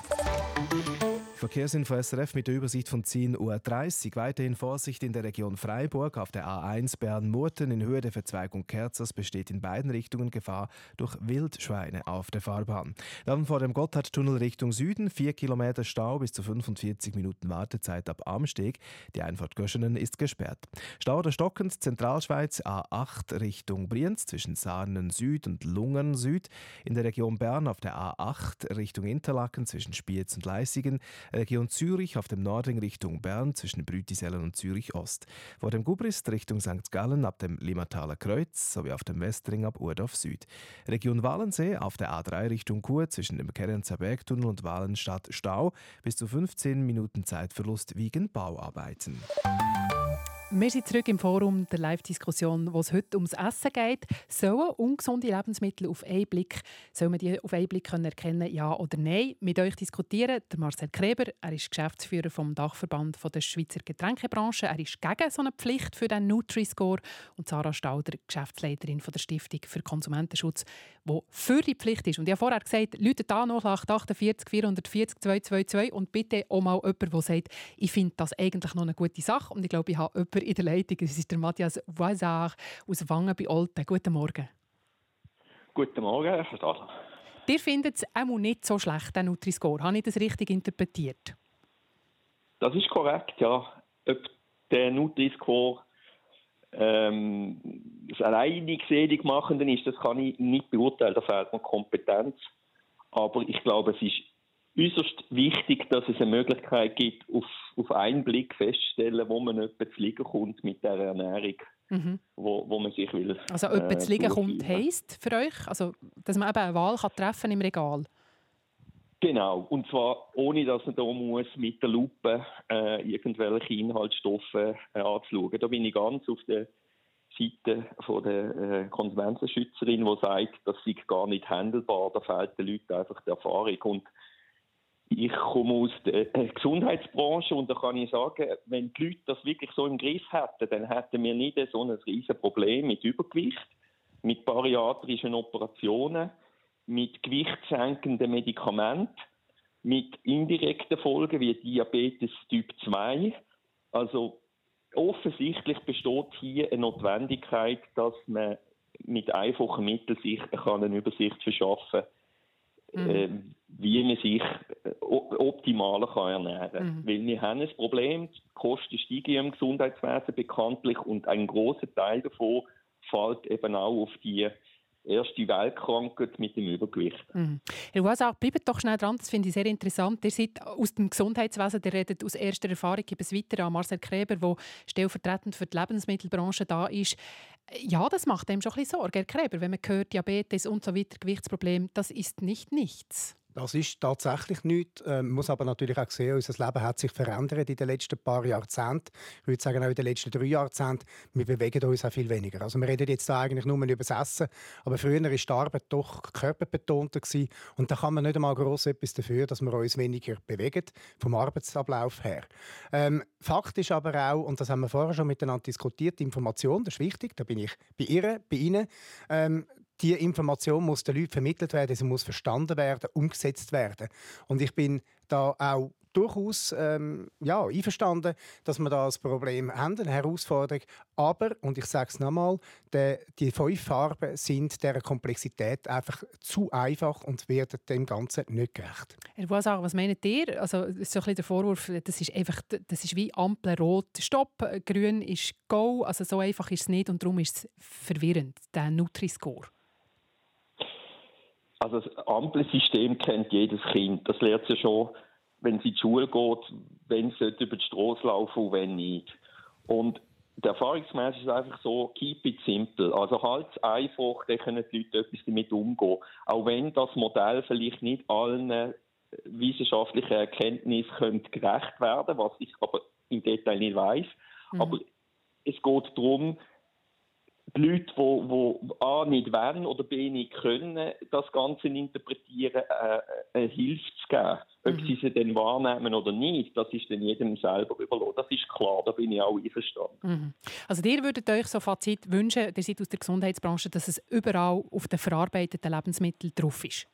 Verkehrsinfo SRF mit der Übersicht von 10.30 Uhr. Weiterhin Vorsicht in der Region Freiburg. Auf der A1 Bern-Murten in Höhe der Verzweigung Kerzers besteht in beiden Richtungen Gefahr durch Wildschweine auf der Fahrbahn. Dann vor dem Gotthardtunnel Richtung Süden 4 Kilometer Stau bis zu 45 Minuten Wartezeit ab Amsteg. Die Einfahrt Göschenen ist gesperrt. Stau oder stockend Zentralschweiz A8 Richtung Brienz zwischen Sarnen Süd und Lungern Süd. In der Region Bern auf der A8 Richtung Interlaken zwischen Spiez und Leissigen. Region Zürich auf dem Nordring Richtung Bern zwischen Brütisellen und Zürich Ost. Vor dem Gubrist Richtung St. Gallen ab dem Limmataler Kreuz sowie auf dem Westring ab Urdorf Süd. Region Wallensee auf der A3 Richtung Chur zwischen dem Kerenzer Bergtunnel und Wallenstadt Stau bis zu 15 Minuten Zeitverlust wegen Bauarbeiten. Wir sind zurück im Forum der Live-Diskussion, wo es heute ums Essen geht. Sollen ungesunde Lebensmittel auf einen Blick, soll man die auf einen Blick erkennen, ja oder nein? Mit euch diskutieren der Marcel Kreber, er ist Geschäftsführer vom Dachverband der Schweizer Getränkebranche. Er ist gegen so eine Pflicht für den Nutri-Score und Sarah Stauder, Geschäftsleiterin von der Stiftung für Konsumentenschutz, die für die Pflicht ist. Und ich habe vorher gesagt, Leute da noch 48 440 222 und bitte auch mal jemand, der sagt, ich finde das eigentlich noch eine gute Sache und ich glaube, ich habe jemanden in der Leitung. Es ist der Matthias Voisard aus Wangen bei Olten. Guten Morgen. Guten Morgen, Herr Stadler. Ihr findet es auch nicht so schlecht, den Nutri-Score. Habe ich das richtig interpretiert? Das ist korrekt, ja. Ob der Nutri-Score ähm, das alleinig selig machende ist, das kann ich nicht beurteilen. Da fehlt mir Kompetenz. Aber ich glaube, es ist äußerst wichtig, dass es eine Möglichkeit gibt, auf, auf einen Blick festzustellen, wo man etwa zu liegen kommt mit der Ernährung, mhm. wo, wo man sich will. Also etwa zu liegen kommt heisst für euch, also, dass man eben eine Wahl kann treffen im Regal? Genau, und zwar ohne, dass man da muss mit der Lupe äh, irgendwelche Inhaltsstoffe äh, anzuschauen. Da bin ich ganz auf der Seite von der äh, Konsumentenschützerin, die sagt, das sei gar nicht handelbar, da fehlt den Leuten einfach die Erfahrung. Und ich komme aus der Gesundheitsbranche und da kann ich sagen, wenn die Leute das wirklich so im Griff hätten, dann hätten wir nicht so ein riesiges Problem mit Übergewicht, mit bariatrischen Operationen, mit gewichtssenkenden Medikamenten, mit indirekten Folgen wie Diabetes Typ 2. Also offensichtlich besteht hier eine Notwendigkeit, dass man mit einfachen Mitteln sich eine Übersicht verschaffen kann. Äh, wie man sich äh, optimal kann ernähren kann. Mhm. Weil wir haben ein Problem, die Kosten steigen im Gesundheitswesen bekanntlich und ein großer Teil davon fällt eben auch auf die erste Weltkrankheit mit dem Übergewicht. Mhm. Herr Wasach, bleibt doch schnell dran, das finde ich sehr interessant. Ihr seid aus dem Gesundheitswesen, ihr redet aus erster Erfahrung, gebe es weiter an Marcel Kreber, der stellvertretend für die Lebensmittelbranche da ist. Ja, das macht einem schon ein bisschen Sorge, Herr Kreber, wenn man hört, Diabetes und so weiter, Gewichtsproblem, das ist nicht nichts. Das ist tatsächlich nichts. Man ähm, muss aber natürlich auch sehen, unser Leben hat sich verändert in den letzten paar Jahrzehnten. Ich würde sagen, auch in den letzten drei Jahrzehnten. Wir bewegen uns auch viel weniger. Also wir reden jetzt eigentlich nur über das Essen. Aber früher war die Arbeit doch körperbetonter. Gewesen. Und da kann man nicht einmal gross etwas dafür, dass wir uns weniger bewegen, vom Arbeitsablauf her. Ähm, Fakt ist aber auch, und das haben wir vorher schon miteinander diskutiert, Information, das ist wichtig, da bin ich bei ihr, bei Ihnen. Ähm, die Information muss den Leuten vermittelt werden, sie muss verstanden werden, umgesetzt werden. Und ich bin da auch durchaus ähm, ja, einverstanden, dass wir da ein Problem haben, eine Herausforderung. Aber, und ich sage es nochmal, die fünf Farben sind der Komplexität einfach zu einfach und werden dem Ganzen nicht gerecht. Herr Boisard, was meint ihr? Also, so ein bisschen der Vorwurf, das ist, einfach, das ist wie Ampel rot, Stopp, grün ist Go. Also so einfach ist es nicht und darum ist es verwirrend, der Nutri-Score. Also das Ampelsystem kennt jedes Kind. Das lernt ja schon, wenn es in die Schule geht, wenn es über die Straße laufen und wenn nicht. Und der Erfahrungsmäßig ist es einfach so, keep it simple. Also halt einfach, dann können die Leute etwas damit umgehen. Auch wenn das Modell vielleicht nicht allen wissenschaftlichen Erkenntnissen könnte gerecht werden, was ich aber im Detail nicht weiß. Mhm. Aber es geht darum, die Leute, die, die A nicht wollen oder B nicht können, das Ganze interpretieren, äh, eine Hilfe zu geben. Ob Mhm. sie sie dann wahrnehmen oder nicht, das ist dann jedem selber überlassen. Das ist klar, da bin ich auch einverstanden. Mhm. Also ihr würdet euch so Fazit wünschen, ihr seid aus der Gesundheitsbranche, dass es überall auf den verarbeiteten Lebensmitteln drauf ist?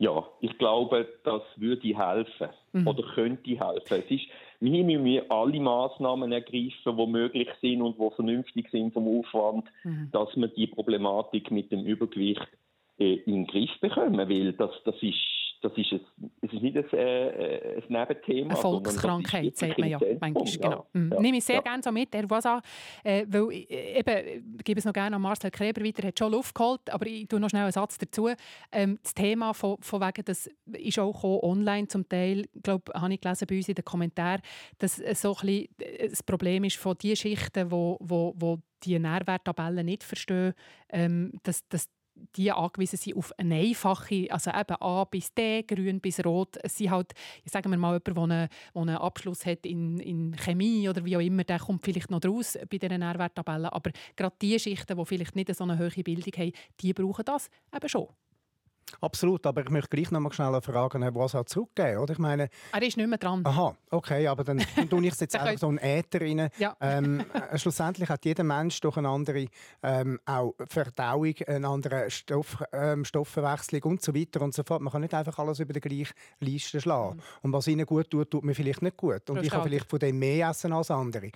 Ja, ich glaube, das würde helfen Mhm. oder könnte helfen. Es ist, wir müssen alle Maßnahmen ergreifen, die möglich sind und die vernünftig sind vom Aufwand, Mhm. dass wir die Problematik mit dem Übergewicht äh, in den Griff bekommen. Weil das, das ist das ist, ein, es ist nicht ein, äh, ein Nebenthema. Eine Volkskrankheit, sagt man ja manchmal. Genau. Mhm. Ja. Nehme ich sehr Ja. gerne so mit, Herr Voisin, äh, weil ich, äh, eben, ich gebe es noch gerne an Marcel Kreber weiter, er hat schon Luft geholt, aber ich tue noch schnell einen Satz dazu. Ähm, das Thema von, von wegen, das ist auch gekommen, online zum Teil, ich glaube, habe ich gelesen bei uns in den Kommentaren, dass es so ein bisschen äh, das Problem ist von den Schichten, wo, wo, wo die Nährwerttabellen nicht verstehen, ähm, dass, dass die angewiesen sind auf eine einfache, also eben A bis D, grün bis rot. Sind halt, sagen wir mal, jemand, der einen, der einen Abschluss hat in, in Chemie oder wie auch immer, der kommt vielleicht noch raus bei diesen Nährwerttabellen. Aber gerade die Schichten, die vielleicht nicht so eine hohe Bildung haben, die brauchen das eben schon. Absolut, aber ich möchte gleich noch mal schnell eine Frage an Herrn Boisard zurückgeben. Oder? Ich meine, Er ist nicht mehr dran. Aha, okay, aber dann, tue ich es jetzt einfach so einen Äther rein. Ja. Ähm, äh, schlussendlich hat jeder Mensch durch eine andere ähm, auch Verdauung, eine andere Stoff, ähm, Stoffwechslung und so weiter und so fort. Man kann nicht einfach alles über die gleiche Liste schlagen. Und was ihnen gut tut, tut mir vielleicht nicht gut. Und Frau ich kann vielleicht von dem mehr essen als andere.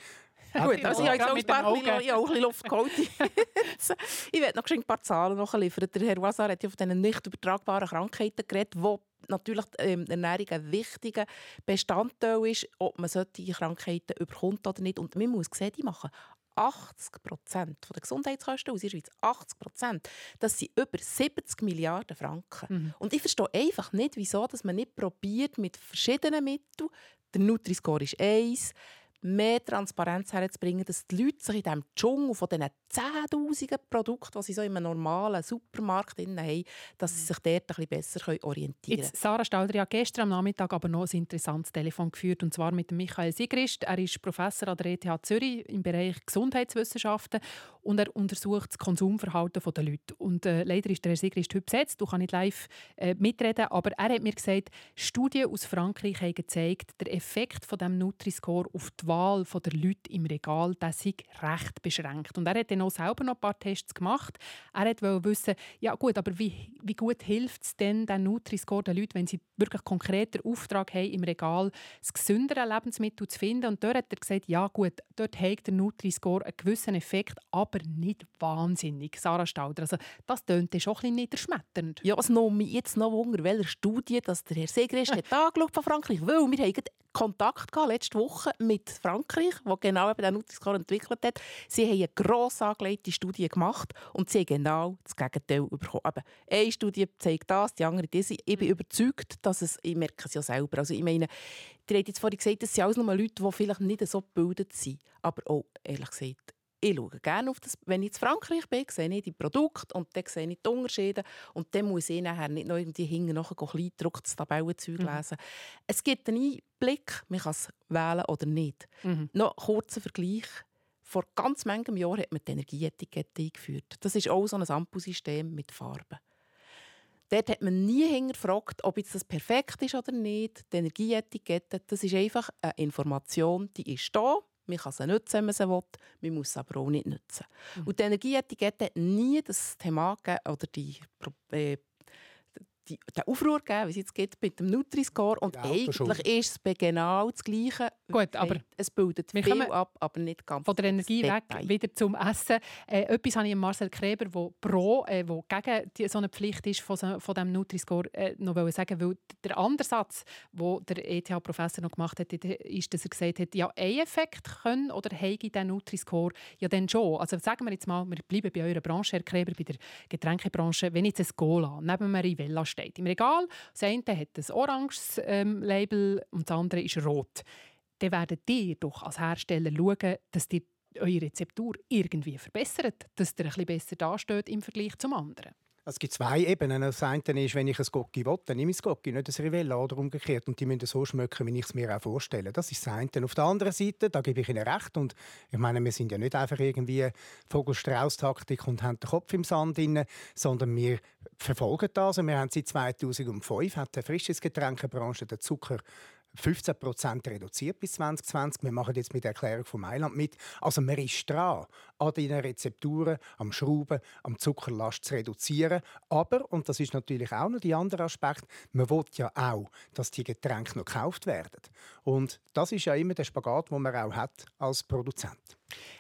Gut, also ich habe jetzt auch ein paar bisschen, ich auch ein bisschen Luft geholt. Ich werde noch ein paar Zahlen nachliefern. Der Herr Wazar hat ja von diesen nicht übertragbaren Krankheiten geredet, wo natürlich ähm, die Ernährung ein wichtiger Bestandteil ist, ob man solche Krankheiten überkommt oder nicht. Und man muss sehen, die machen 80 Prozent der Gesundheitskosten aus der Schweiz. 80 Prozent. Das sind über 70 Milliarden Franken. Mhm. Und ich verstehe einfach nicht, wieso dass man nicht probiert mit verschiedenen Mitteln, der Nutri-Score ist eins, mehr Transparenz herzubringen, dass die Leute sich in diesem Dschungel von diesen 10'000 Produkten, die sie so in einem normalen Supermarkt haben, dass sie sich dort ein besser orientieren können. Jetzt, Sarah Stalder hat gestern am Nachmittag aber noch ein interessantes Telefon geführt, und zwar mit Michael Sigrist. Er ist Professor an der ETH Zürich im Bereich Gesundheitswissenschaften und er untersucht das Konsumverhalten der Leute. Und äh, leider ist der Herr Sigrist heute besetzt, du kannst nicht live äh, mitreden, aber er hat mir gesagt, Studien aus Frankreich haben gezeigt, der Effekt von dem Nutri-Score auf die Wahl der Leute im Regal, der sei recht beschränkt. Und er hat dann auch selber noch ein paar Tests gemacht. Er wollte wissen, ja gut, aber wie, wie gut hilft es denn den Nutri-Score den Leuten, wenn sie wirklich konkret den Auftrag haben, im Regal das gesündere Lebensmittel zu finden? Und dort hat er gesagt, ja gut, dort hat der Nutri-Score einen gewissen Effekt, aber nicht wahnsinnig. Sarah Stauder, also das tönt schon ein bisschen niederschmetternd. Ja, es nimmt mich jetzt noch Wunder, welche Studie dass der Herr Segrist hat angeschaut von Frankreich. Weil wir haben Kontakt gehabt, letzte Woche mit Frankreich, wo genau eben den Nutri-Score entwickelt hat. Sie haben eine gross angelegte Studie gemacht und sie haben genau das Gegenteil bekommen. Eben, eine Studie zeigt das, die andere diese. Ich bin überzeugt, dass es, ich merke es ja selber, also ich meine, ihr habt jetzt vorhin gesagt, das sind alles nur Leute, die vielleicht nicht so gebildet sind. Aber auch, ehrlich gesagt, ich schaue gerne auf das. Wenn ich in Frankreich bin, sehe ich die Produkte und dann sehe ich die Unterschiede. Und dann muss ich nachher nicht noch irgendwie hinten nachher kleingedrucktes Tabellenzeug Mhm. lesen. Es gibt einen Einblick, man kann es wählen oder nicht. Mhm. Noch ein kurzer Vergleich. Vor ganz manchem Jahr hat man die Energieetikette eingeführt. Das ist auch so ein Ampelsystem mit Farben. Dort hat man nie hinterfragt, ob jetzt das perfekt ist oder nicht. Die Energieetikette, das ist einfach eine Information, die ist da. Man kann sie nutzen, wenn man sie will. Man muss sie aber auch nicht nutzen. Und die Energieetikette hat nie das Thema gegeben, oder die, äh, die, den Aufruhr gegeben, wie es jetzt gibt mit dem Nutri-Score. Und Autoschule. eigentlich ist es genau das Gleiche. Gut, aber es bildet wir viel ab, aber nicht ganz Von der Energie weg wieder zum Essen. Äh, etwas habe ich Marcel Kreber, der pro, äh, wo gegen die, so eine Pflicht ist von, so, von dem Nutri-Score, äh, noch sagen, weil der andere Satz, den der ETH-Professor noch gemacht hat, ist, dass er gesagt hat, ja, ein Effekt können oder heige den Nutri-Score ja dann schon. Also sagen wir jetzt mal, wir bleiben bei eurer Branche, Herr Kreber, bei der Getränkebranche, wenn jetzt ein Cola neben einem Rivella steht im Regal, das eine hat ein oranges ähm, Label und das andere ist rot dann werdet ihr doch als Hersteller schauen, dass ihr eure Rezeptur irgendwie verbessert, dass ihr ein bisschen besser dasteht im Vergleich zum anderen. Es gibt zwei Ebenen. Das eine ist, wenn ich ein Gocki will, dann nehme ich das Gocki, nicht ein Rivella oder umgekehrt. Und die müssen so schmecken, wie ich es mir auch vorstelle. Das ist das eine. Auf der anderen Seite, da gebe ich Ihnen recht. Und ich meine, wir sind ja nicht einfach irgendwie Vogelstrauß-Taktik und haben den Kopf im Sand drin, sondern wir verfolgen das. Und wir haben seit 2005 hat die Frischesgetränkebranche den Zucker 15 Prozent reduziert bis 2020. Wir machen jetzt mit der Erklärung von Mailand mit. Also man ist dran, an diesen Rezepturen, am Schrauben, am Zuckerlast zu reduzieren. Aber, und das ist natürlich auch noch der andere Aspekt, man will ja auch, dass die Getränke noch gekauft werden. Und das ist ja immer der Spagat, den man auch hat als Produzent.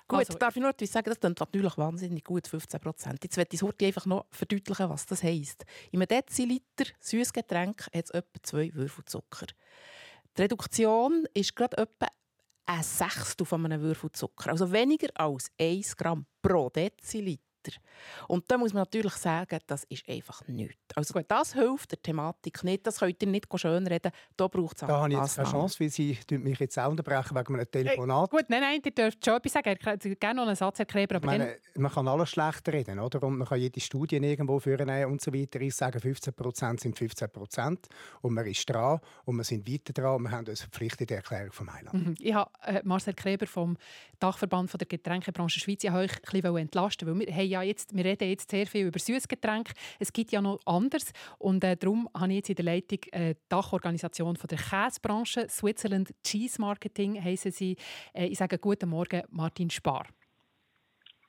Gut, also, darf ich nur etwas sagen? Das klingt natürlich wahnsinnig gut, 15 Prozent. Jetzt möchte ich einfach noch verdeutlichen, was das heisst. In einem Deziliter Süßgetränk hat es etwa zwei Würfel Zucker. Die Reduktion ist gerade etwa ein Sechstel von einem Würfel Zucker. Also weniger als 1 Gramm pro Deziliter. Und da muss man natürlich sagen, das ist einfach nichts. Also gut, das hilft der Thematik nicht, das könnt ihr nicht schönreden, da braucht es Da habe ich jetzt keine Chance, weil Sie mich jetzt auch unterbrechen wegen einem Telefonat. Hey, gut, nein, nein, ihr dürft schon etwas sagen, ich gerne noch einen Satz erklären. Aber meine, man kann alles schlecht reden, oder? Und man kann jede Studie irgendwo führen und so weiter. Ich sage, 15% sind 15% und man ist dran und wir sind weiter dran und wir haben uns verpflichtet, die Erklärung vom Heiland. Mhm. Ich habe äh, Marcel Kleber vom Dachverband von der Getränkebranche Schweiz ich euch ein bisschen entlasten, weil wir haben ja jetzt, wir reden jetzt sehr viel über Süßgetränke. Es gibt ja noch anders und äh, darum habe ich jetzt in der Leitung äh, die Dachorganisation von der Käsebranche Switzerland Cheese Marketing heißen sie. Äh, ich sage guten Morgen, Martin Spar.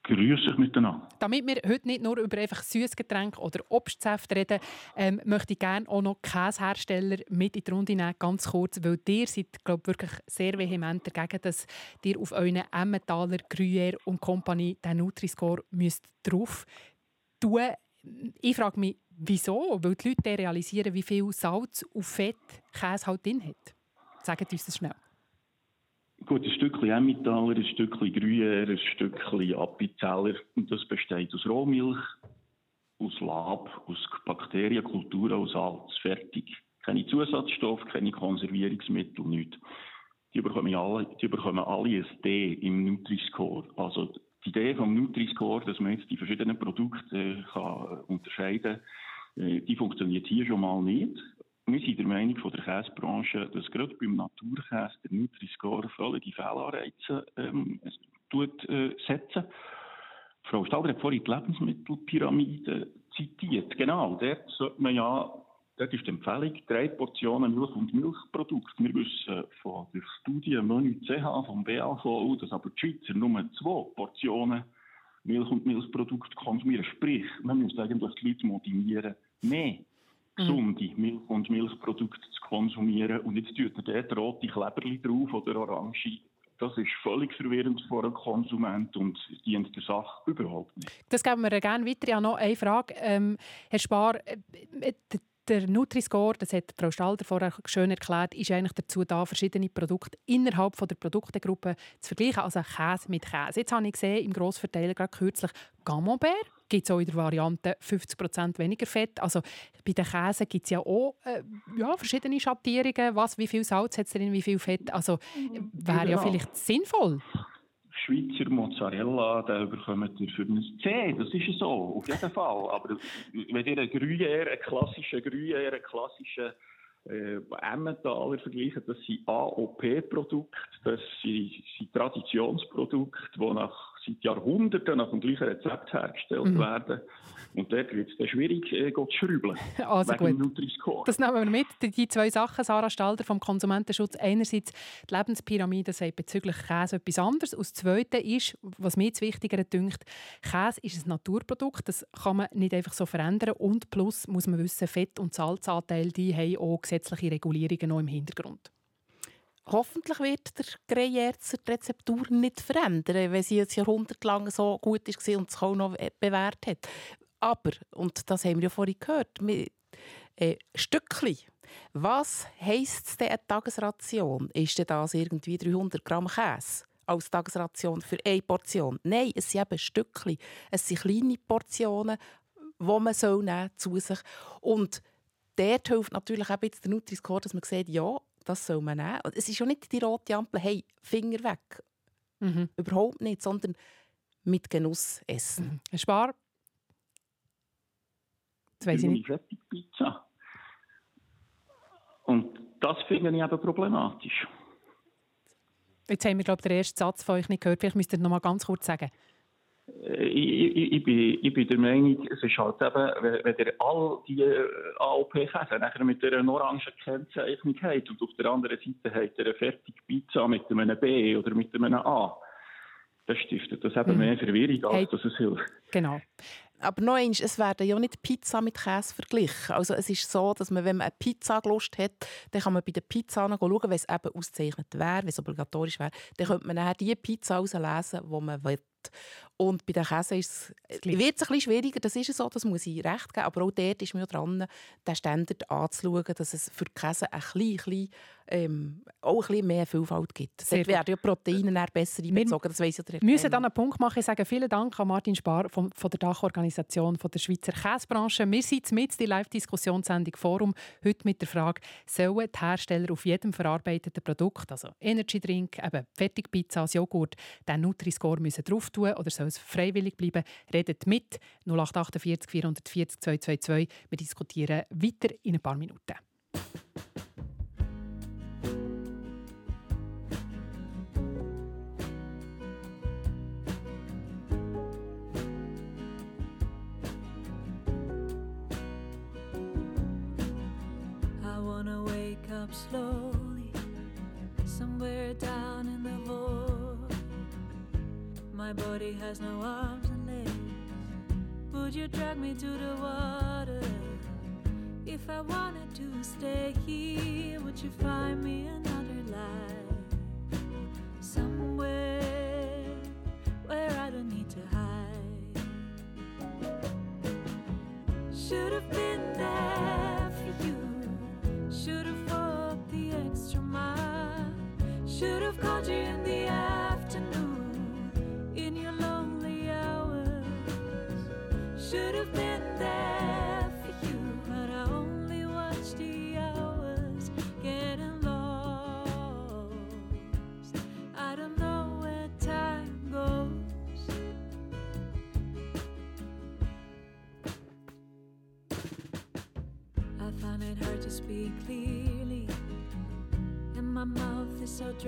Grüß euch miteinander. Damit wir heute nicht nur über einfach Süßgetränke oder Obstsäfte reden, ähm, möchte ich gerne auch noch Käsehersteller mit in die Runde nehmen, ganz kurz, weil ihr seid, glaube wirklich sehr vehement dagegen, dass ihr auf euren Emmentaler, Gruyère und Compagnie den Nutri-Score müsst drauf tun. Ich frage mich, wieso? Weil die Leute realisieren, wie viel Salz und Fett Käse halt drin hat. Sagt uns das schnell. Gut, ein Stückchen Emmentaler, ein Stückchen Gruyère, ein Stückchen Appenzeller. Und das besteht aus Rohmilch, aus Lab, aus Bakterienkultur, aus Salz. Fertig. Keine Zusatzstoffe, keine Konservierungsmittel, nichts. Die bekommen alle, die bekommen alle ein D im Nutri-Score. Also die Idee vom Nutri-Score, dass man jetzt die verschiedenen Produkte äh, kann unterscheiden kann, äh, die funktioniert hier schon mal nicht. Wir sind der Meinung von der Käsebranche, dass gerade beim Naturkäse der Nutri-Score völlige Fehlanreize ähm, tut, äh, setzen. Frau Stalder hat vorhin die Lebensmittelpyramide zitiert. Genau, dort sollte man ja, dort ist die Empfehlung, drei Portionen Milch und Milchprodukte. Wir wissen von der Studie Menü CH vom BAV, dass aber die Schweizer nur zwei Portionen Milch und Milchprodukte konsumieren. Sprich, man muss eigentlich die Leute motivieren, mehr gesunde Milch und Milchprodukte zu konsumieren. Und jetzt tut er dort rote Kleberli drauf oder orange. Das ist völlig verwirrend für einen Konsument und dient der Sache überhaupt nicht. Das geben wir gerne weiter. Ja, noch eine Frage. Ähm, Herr Spar, äh, äh der Nutri-Score, das hat Frau Stalder vorher schön erklärt, ist eigentlich dazu da, verschiedene Produkte innerhalb von der Produktegruppe zu vergleichen, also Käse mit Käse. Jetzt habe ich gesehen, im Grossverteiler gerade kürzlich Camembert gibt es auch in der Variante 50% weniger Fett. Also bei den Käsen gibt es ja auch äh, ja, verschiedene Schattierungen, was, wie viel Salz hat es drin, wie viel Fett. Also wäre ja vielleicht sinnvoll. Schweizer Mozzarella, den bekommt ihr für ein C. Das ist so, auf jeden Fall. Aber wenn ihr einen Gruyère, einen klassischen Gruyère, einen klassischen äh, Emmentaler vergleichen, das sind AOP-Produkte, das sind, sind Traditionsprodukte, die nach, seit Jahrhunderten nach dem gleichen Rezept hergestellt mhm. werden. Und dort wird es dann schwierig äh, zu schrübeln. Also gut. Das nehmen wir mit. Die zwei Sachen, Sarah Stalder vom Konsumentenschutz. Einerseits die Lebenspyramide sagt bezüglich Käse etwas anderes. Und das Zweite ist, was mir das Wichtigere dünkt, Käse ist ein Naturprodukt. Das kann man nicht einfach so verändern. Und plus muss man wissen, Fett- und Salzanteil die haben auch gesetzliche Regulierungen noch im Hintergrund. Hoffentlich wird der Greyerzer die Rezeptur nicht verändern, wenn sie jetzt jahrhundertelang so gut war und sich auch noch bewährt hat. Aber, und das haben wir ja vorhin gehört, mit, äh, Stückchen. Was heisst denn eine Tagesration? Ist denn das irgendwie 300 Gramm Käse? als Tagesration für eine Portion. Nein, es sind eben Stückchen. Es sind kleine Portionen, die man soll nehmen zu sich. Und dort hilft natürlich auch jetzt der Nutri-Score, dass man sieht, ja, das soll man nehmen. Es ist schon nicht die rote Ampel, hey, Finger weg. Mhm. Überhaupt nicht, sondern mit Genuss essen. Mhm. Spar, Jetzt ich nicht. Fertigpizza. Und das finde ich eben problematisch. Jetzt haben wir, glaube ich, den ersten Satz von euch nicht gehört. Vielleicht müsst ihr noch mal ganz kurz sagen. Äh, Ich, ich, ich, bin, ich bin der Meinung, es ist halt eben, wenn, wenn ihr all die äh, AOP-Käse nachher mit einer orangen Kennzeichnung habt und auf der anderen Seite habt ihr eine fertige Pizza mit einem B oder mit einem A, dann stiftet das eben Mhm. mehr Verwirrung, als Hey. dass es hilft. Genau. Aber noch eins, es werden ja nicht Pizza mit Käse verglichen. Also es ist so, dass man, wenn man eine Pizza gelust hat, dann kann man bei der Pizza schauen, wenn es eben ausgezeichnet wäre, wenn es obligatorisch wäre, dann könnte man nachher die Pizza auslesen, die man will. Und bei den Käse ist es, wird es ein bisschen schwieriger, das ist so, das muss ich recht geben, aber auch dort ist mir dran, den Standard anzuschauen, dass es für die Käse ein bisschen, bisschen, ähm, auch ein bisschen mehr Vielfalt gibt. Sehr Dort werden ja Proteine dann besser einbezogen, das weiss ja der Wir müssen dann einen Punkt machen. Ich sage vielen Dank an Martin Spar von, von der Dachorganisation von der Schweizer Käsebranche. Wir sind mit die Live-Diskussionssendung Forum heute mit der Frage, sollen die Hersteller auf jedem verarbeiteten Produkt, also Energy-Drink, eben Fertigpizzas, Joghurt, den Nutri-Score müssen drauf tun oder soll es freiwillig bleiben? Redet mit 0848 440 222. Wir diskutieren weiter in ein paar Minuten. To the water? If I wanted to stay here, would you find me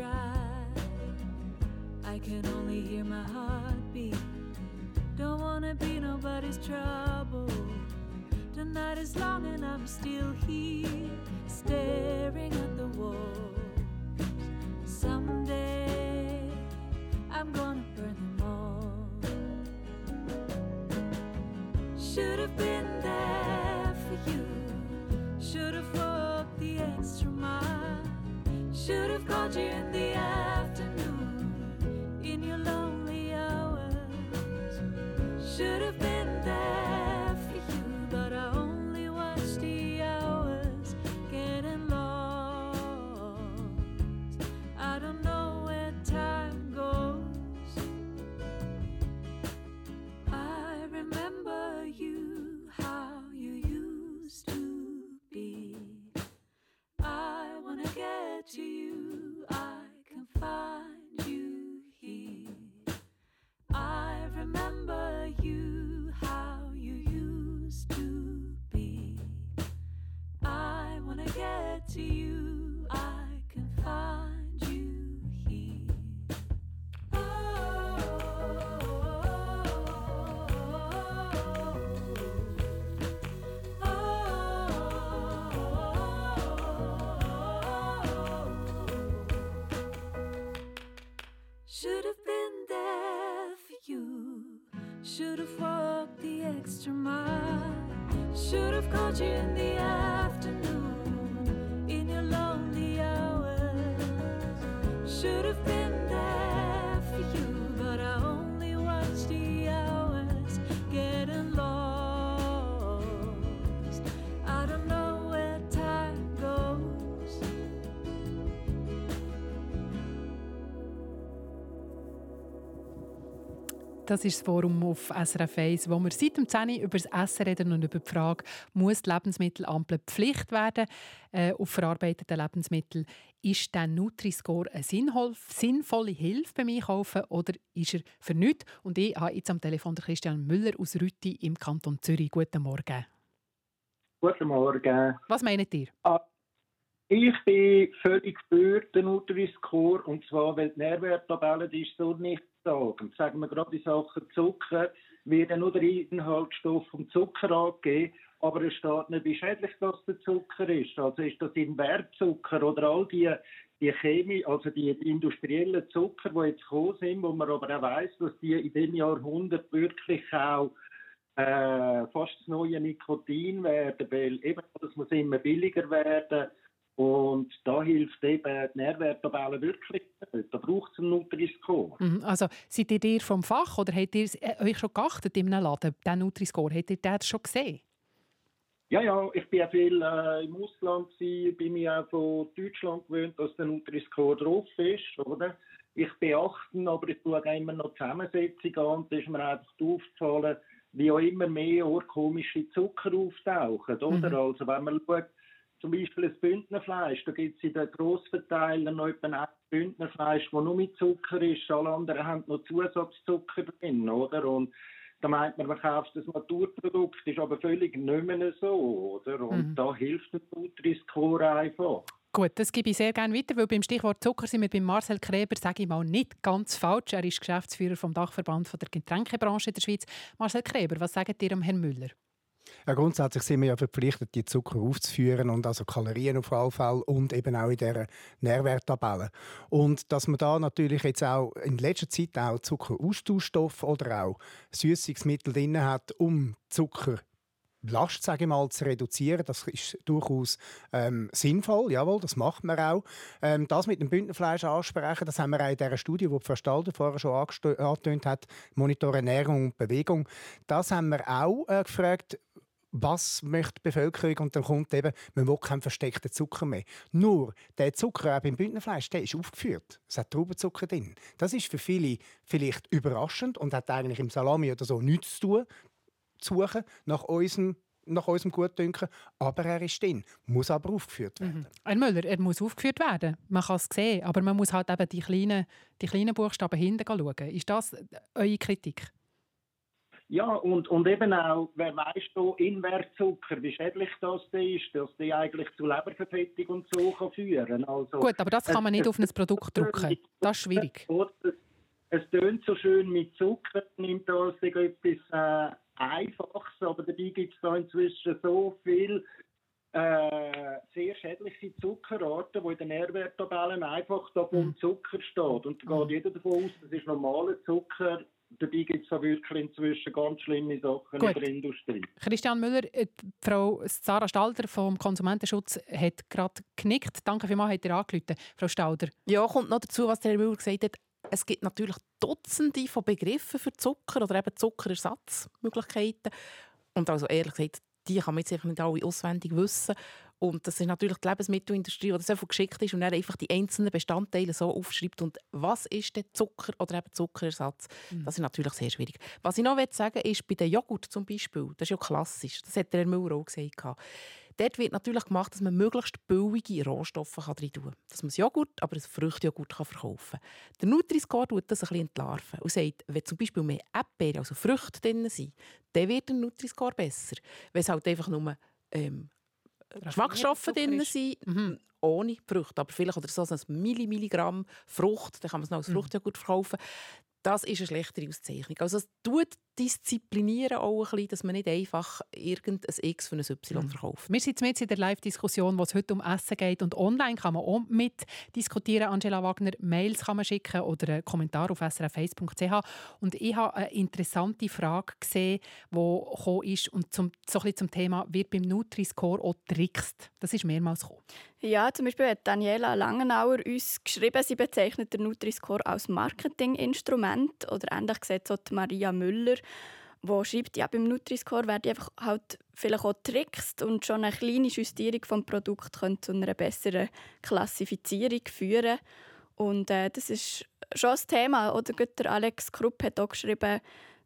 I can only hear my heartbeat. Don't wanna be nobody's trouble. The night is long and I'm still here, staring at the walls. Someday I'm gonna burn them all. Should have been there for you. Should have walked the extra mile. Should have called you in the afternoon Should have walked the extra mile. Should have called you in the afternoon Das ist das Forum auf SRF 1, wo wir seit dem 10 Uhr über das Essen reden und über die Frage, muss die Lebensmittelampel Pflicht werden äh, auf verarbeitete Lebensmittel? Ist der Nutri-Score eine sinnvoll- sinnvolle Hilfe beim Einkaufen oder ist er für nichts? Und ich habe jetzt am Telefon Christian Müller aus Rütti im Kanton Zürich. Guten Morgen. Guten Morgen. Was meint ihr? Ah, ich bin völlig für den Nutri-Score und zwar, weil die Nährwerttabelle die ist so nicht sagen. Sagen wir gerade in Sachen Zucker, wird nur der Inhaltsstoff vom Zucker angegeben, aber es steht nicht, wie schädlich das der Zucker ist. Also ist das in Wertzucker oder all die, die Chemie, also die industriellen Zucker, die jetzt gekommen sind, wo man aber auch weiss, dass die in dem Jahrhundert wirklich auch äh, fast das neue Nikotin werden, weil eben das muss immer billiger werden und da hilft eben die Nährwerttabelle wirklich nicht. Da braucht es einen Nutri-Score. Mhm, Also, seid ihr dir vom Fach oder habt ihr äh, euch schon geachtet in einem Laden, den Nutri-Score? Habt ihr den schon gesehen? Ja, ja, ich bin ja viel äh, im Ausland gewesen, bin mir auch von Deutschland gewöhnt, dass der Nutri-Score drauf ist, oder? Ich beachte aber ich schaue immer noch die Zusammensetzung an und da ist mir einfach aufgefallen, wie auch immer mehr komische Zucker auftauchen, oder? Mhm. Also wenn man schaut, zum Beispiel das Bündnerfleisch, da gibt es in den Grossverteilern noch etwa ein Bündnerfleisch, das nur mit Zucker ist, alle anderen haben noch Zusatzzucker drin, oder? Und da meint man, man kauft das Naturprodukt, ist aber völlig nicht mehr so, oder? Und Mhm. da hilft der Nutri-Score einfach. Gut, das gebe ich sehr gerne weiter, weil beim Stichwort Zucker sind wir bei Marcel Kreber, sage ich mal, nicht ganz falsch. Er ist Geschäftsführer vom Dachverband von der Getränkebranche in der Schweiz. Marcel Kreber, was sagt ihr am Herrn Müller? Ja, grundsätzlich sind wir ja verpflichtet, die Zucker aufzuführen und also Kalorien auf jeden Fall und eben auch in dieser Nährwerttabelle. Und dass man da natürlich jetzt auch in letzter Zeit auch Zuckeraustauschstoffe oder auch Süßungsmittel drin hat, um Zucker Last, sage ich mal, zu reduzieren. Das ist durchaus ähm, sinnvoll, jawohl, das macht man auch. Ähm, das mit dem Bündnerfleisch ansprechen, das haben wir auch in dieser Studie, die Frau Stalder vorher schon angetönt hat, Monitor Ernährung und Bewegung. Das haben wir auch äh, gefragt, was möchte die Bevölkerung? Und dann kommt eben, man will keinen versteckten Zucker mehr. Nur, der Zucker auch beim Bündnerfleisch, der ist aufgeführt. Es hat Traubenzucker drin. Das ist für viele vielleicht überraschend und hat eigentlich im Salami oder so nichts zu tun, suchen, nach unserem, nach unserem Gutdünken. Aber er ist drin, muss aber aufgeführt werden. Herr Müller, er muss aufgeführt werden. Man kann es sehen, aber man muss halt eben die kleinen, die kleinen Buchstaben hinten schauen. Ist das äh, eure Kritik? Ja, und, und eben auch, wer weiss schon, Invertzucker, wie schädlich das denn ist, dass die eigentlich zu Leberverfettung und so kann führen also, Gut, aber das kann man nicht auf ein Produkt drucken. Das ist schwierig. Es tönt so schön mit Zucker, nimmt das etwas äh, Einfaches, aber dabei gibt es da inzwischen so viel äh, sehr schädliche Zuckerarten, die in den Nährwerttabellen einfach da vom Zucker steht. Und da geht jeder davon aus, das ist normaler Zucker. Dabei gibt es da wirklich inzwischen ganz schlimme Sachen Gut. in der Industrie. Christian Müller, äh, die Frau Sarah Stalder vom Konsumentenschutz hat gerade genickt. Danke vielmals, hat ihr angerufen, Frau Stalder. Ja, kommt noch dazu, was der Herr Müller gesagt hat. Es gibt natürlich Dutzende von Begriffen für Zucker oder eben Zuckerersatzmöglichkeiten. Und also ehrlich gesagt, die kann man jetzt einfach nicht alle auswendig wissen. Und das ist natürlich die Lebensmittelindustrie, die so viel geschickt ist und dann einfach die einzelnen Bestandteile so aufschreibt. Und was ist denn Zucker oder eben Zuckerersatz? Das ist natürlich sehr schwierig. Was ich noch sagen will, ist bei den Joghurt zum Beispiel, das ist ja klassisch, das hat der Herr Müller auch gesagt. Dort wird natürlich gemacht, dass man möglichst billige Rohstoffe rein tun kann. Dass man das Joghurt, aber das Fruchtjoghurt kann verkaufen kann. Der Nutri-Score tut das ein bisschen entlarven und sagt, wenn zum Beispiel mehr Erdbeeren, also Früchte drin sind, dann wird der Nutri-Score besser. Wenn es halt einfach nur ähm, Geschmacksstoffe drin sind, ohne Früchte, aber vielleicht oder so ein Milli Milligramm Frucht, dann kann man es noch als Fruchtjoghurt verkaufen. Das ist eine schlechtere Auszeichnung. Also es tut disziplinieren auch ein bisschen, dass man nicht einfach irgendein X für ein Y verkauft. Wir sind jetzt in der Live-Diskussion, wo es heute um Essen geht. Und online kann man auch mit diskutieren. Angela Wagner, Mails kann man schicken oder einen Kommentar auf srf1.ch. Und ich habe eine interessante Frage gesehen, die gekommen ist und zum, so ein bisschen zum Thema «Wird beim Nutri-Score auch trickst?» Das ist mehrmals gekommen. Ja, zum Beispiel hat Daniela Langenauer uns geschrieben, sie bezeichnet den Nutri-Score als Marketinginstrument. Oder ähnlich sieht es auch die Maria Müller, wo schreibt, ja, beim Nutri-Score werden einfach halt vielleicht auch trickst und schon eine kleine Justierung vom Produkt könnte zu einer besseren Klassifizierung führen. Und äh, das ist schon das Thema. Oder Alex Krupp hat auch geschrieben,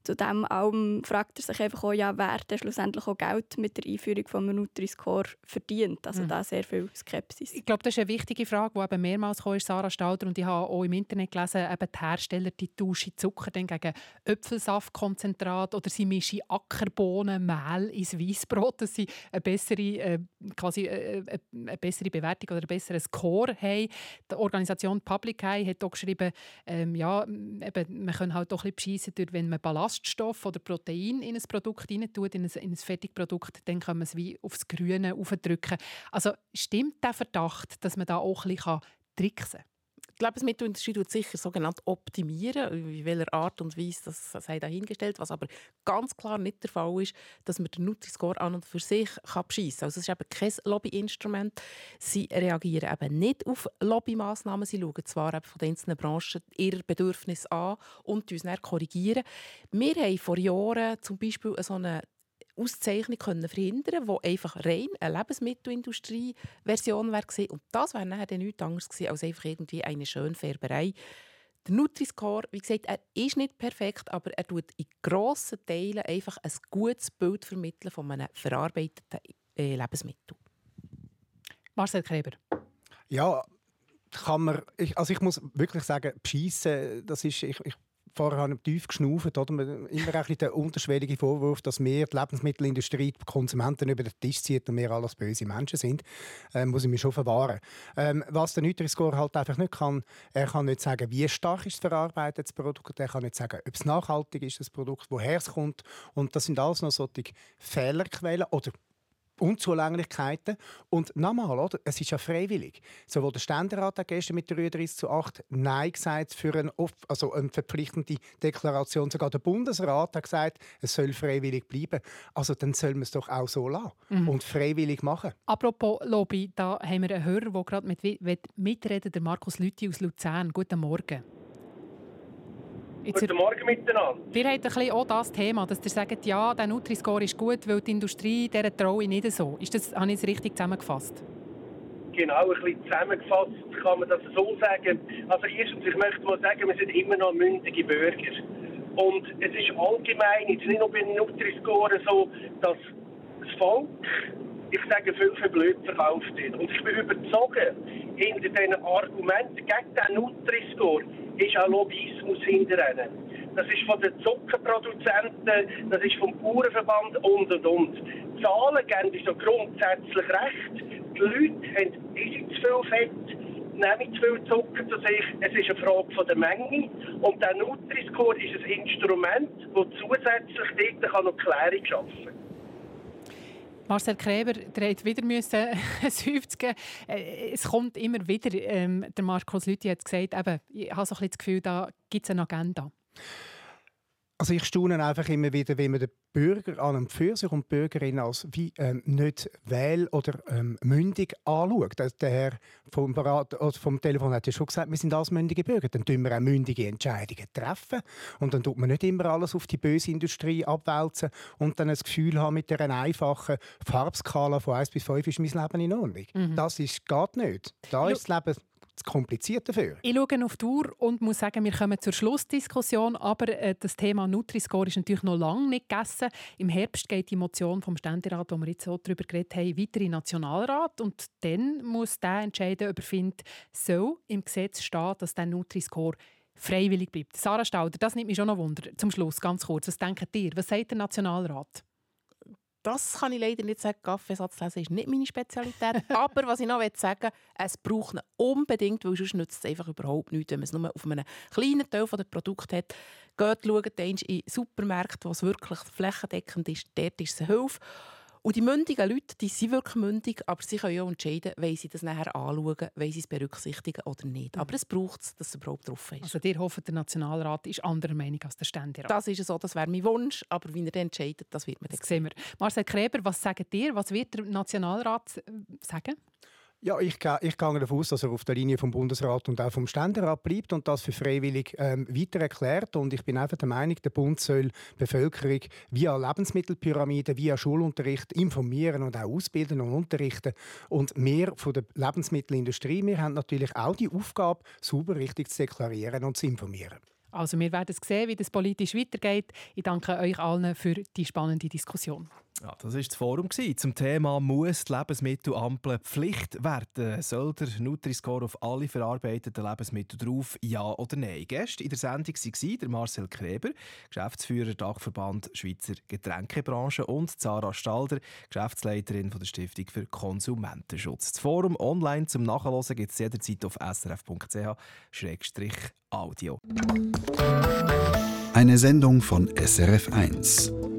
zu dem allem fragt er sich einfach auch, ja, wer denn schlussendlich auch Geld mit der Einführung von Nutri-Score verdient. Also Mhm. da sehr viel Skepsis. Ich glaube, das ist eine wichtige Frage, die eben mehrmals kam, ist Sarah Stalder. Und ich habe auch im Internet gelesen, eben die Hersteller die tauschen Zucker dann gegen Äpfelsaftkonzentrat oder sie mischen Ackerbohnen, Mehl ins Weissbrot, dass sie eine bessere, äh, quasi, äh, äh, eine bessere Bewertung oder einen besseren Score haben. Die Organisation Public Eye hat auch geschrieben, ähm, ja, eben, man kann halt auch ein bisschen beschissen, wenn man Ballaststoff oder Protein in ein Produkt rein tut, in ein, in ein Fertigprodukt, dann kann man es wie aufs Grüne aufdrücken. Also stimmt der Verdacht, dass man da auch ein bisschen tricksen kann? Die Lebensmittelindustrie tut sicher sogenannt optimieren, in welcher Art und Weise das sei dahingestellt. Was aber ganz klar nicht der Fall ist, dass man den Nutri-Score an und für sich kann beschissen kann. Also es ist eben kein Lobbyinstrument. Sie reagieren eben nicht auf Lobbymaßnahmen. Sie schauen zwar eben von den einzelnen Branchen ihre Bedürfnisse an und uns dann korrigieren. Wir haben vor Jahren zum Beispiel so eine Auszeichnung können verhindern wo einfach rein eine Lebensmittelindustrie-Version wäre. Und das wäre nachher dann nichts anderes gewesen, als einfach irgendwie eine Schönfärberei. Der Nutri-Score, wie gesagt, er ist nicht perfekt, aber er tut in grossen Teilen einfach ein gutes Bild vermitteln von einem verarbeiteten äh, Lebensmittel. Marcel Kreber. Ja, kann man, ich, also ich muss wirklich sagen, beschissen, das ist, ich, ich vorher habe ich tief geschnauft, oder? Immer ein der unterschwellige Vorwurf, dass wir die Lebensmittelindustrie die Konsumenten über den Tisch zieht und wir alles böse Menschen sind, ähm, muss ich mich schon verwahren. Ähm, was der Nutri-Score halt einfach nicht kann, er kann nicht sagen, wie stark ist das verarbeitetes Produkt, er kann nicht sagen, ob es nachhaltig ist, das Produkt, woher es kommt und das sind alles noch solche Fehlerquellen oder Unzulänglichkeiten. Und nochmal, oder? es ist ja freiwillig. Sowohl der Ständerat hat gestern mit 33 zu 8 Nein gesagt für eine, also eine verpflichtende Deklaration. Sogar der Bundesrat hat gesagt, es soll freiwillig bleiben. Also dann soll man es doch auch so lassen Mhm. und freiwillig machen. Apropos Lobby, da haben wir einen Hörer, der gerade mit, mit mitreden der Markus Lüthi aus Luzern. Guten Morgen. Jetzt, Guten Morgen miteinander. Ihr habt ein bisschen auch das Thema, dass ihr sagt, ja, der Nutri-Score ist gut, weil die Industrie, der traue ich nicht so. Ist das, habe ich es richtig zusammengefasst? Genau, ein bisschen zusammengefasst kann man das so sagen. Also erstens, ich möchte mal sagen, wir sind immer noch mündige Bürger. Und es ist allgemein, jetzt nicht nur bei Nutri-Score so, dass das Volk, ich sage, viel für blöd verkauft wird. Und ich bin überzeugt, hinter diesen Argumenten gegen den Nutri-Score ist auch Lobbyismus hinterher. Das ist von den Zuckerproduzenten, das ist vom Bauernverband und und und. Zahlen geben uns doch grundsätzlich recht. Die Leute haben, ist zu viel Fett, nehmen zu viel Zucker zu sich. Es ist eine Frage von der Menge. Und der Nutri-Score ist ein Instrument, das zusätzlich dort noch Klärung schaffen kann. Marcel Kreber, der hat wieder müssen geben. Äh, Es kommt immer wieder, ähm, der Markus Lüthi hat gesagt, eben, ich habe so ein bisschen das Gefühl, da gibt es eine Agenda. Also ich staune einfach immer wieder, wie man den Bürger an und für sich und die Bürgerin als wie, ähm, nicht wähl- oder ähm, mündig anschaut. Der, der Herr vom, Berat, oder vom Telefon hat ja schon gesagt, wir sind alles mündige Bürger. Dann tun wir auch mündige Entscheidungen treffen. Und dann tut man nicht immer alles auf die böse Industrie abwälzen und dann das Gefühl haben, mit einer einfachen Farbskala von 1 bis 5 ist mein Leben in Ordnung. Mhm. Das ist, geht nicht. Da ist das Leben zu kompliziert dafür. Ich schaue auf die Uhr und muss sagen, wir kommen zur Schlussdiskussion. Aber äh, das Thema Nutri-Score ist natürlich noch lange nicht gegessen. Im Herbst geht die Motion vom Ständerat, wo wir jetzt so darüber geredet haben, weiter in den Nationalrat. Und dann muss der entscheiden, ob er findet, soll im Gesetz stehen, dass der Nutri-Score freiwillig bleibt. Sarah Stauder, das nimmt mich schon noch Wunder. Zum Schluss, ganz kurz, was denkt ihr? Was sagt der Nationalrat? Das kann ich leider nicht sagen. Kaffeesatz lesen ist nicht meine Spezialität. Aber was ich noch sagen will, es braucht ihn unbedingt, weil sonst nützt es einfach überhaupt nichts, wenn man es nur auf einem kleinen Teil der Produkte hat. Geht schaut in Supermärkte, wo es wirklich flächendeckend ist. Dort ist es eine Hilfe. Und die mündigen Leute, die sind wirklich mündig, aber sie können ja auch entscheiden, wollen sie das nachher anschauen, wollen sie es berücksichtigen oder nicht. Aber es braucht es, dass es überhaupt drauf ist. Also, ihr hofft, der Nationalrat ist anderer Meinung als der Ständerat. Das ist so, das wäre mein Wunsch, aber wie er dann entscheidet, das wird man dann Das sehen wir. Marcel Kreber, was sagt ihr? Was wird der Nationalrat äh, sagen? Ja, ich, ich gehe davon aus, dass er auf der Linie vom Bundesrat und auch vom Ständerat bleibt und das für freiwillig ähm, weiter erklärt. Und ich bin einfach der Meinung, der Bund soll die Bevölkerung via Lebensmittelpyramide, via Schulunterricht informieren und auch ausbilden und unterrichten. Und wir von der Lebensmittelindustrie, wir haben natürlich auch die Aufgabe, sauber richtig zu deklarieren und zu informieren. Also wir werden sehen, wie das politisch weitergeht. Ich danke euch allen für die spannende Diskussion. Ja, das war das Forum zum Thema «Muss die Lebensmittelampel Pflicht werden?» Soll der Nutri-Score auf alle verarbeiteten Lebensmittel drauf, ja oder nein? Gäste in der Sendung waren Marcel Kreber, Geschäftsführer Dachverband Schweizer Getränkebranche und Zara Stalder, Geschäftsleiterin von der Stiftung für Konsumentenschutz. Das Forum online zum Nachhören gibt es jederzeit auf srf.ch-audio. Eine Sendung von SRF1.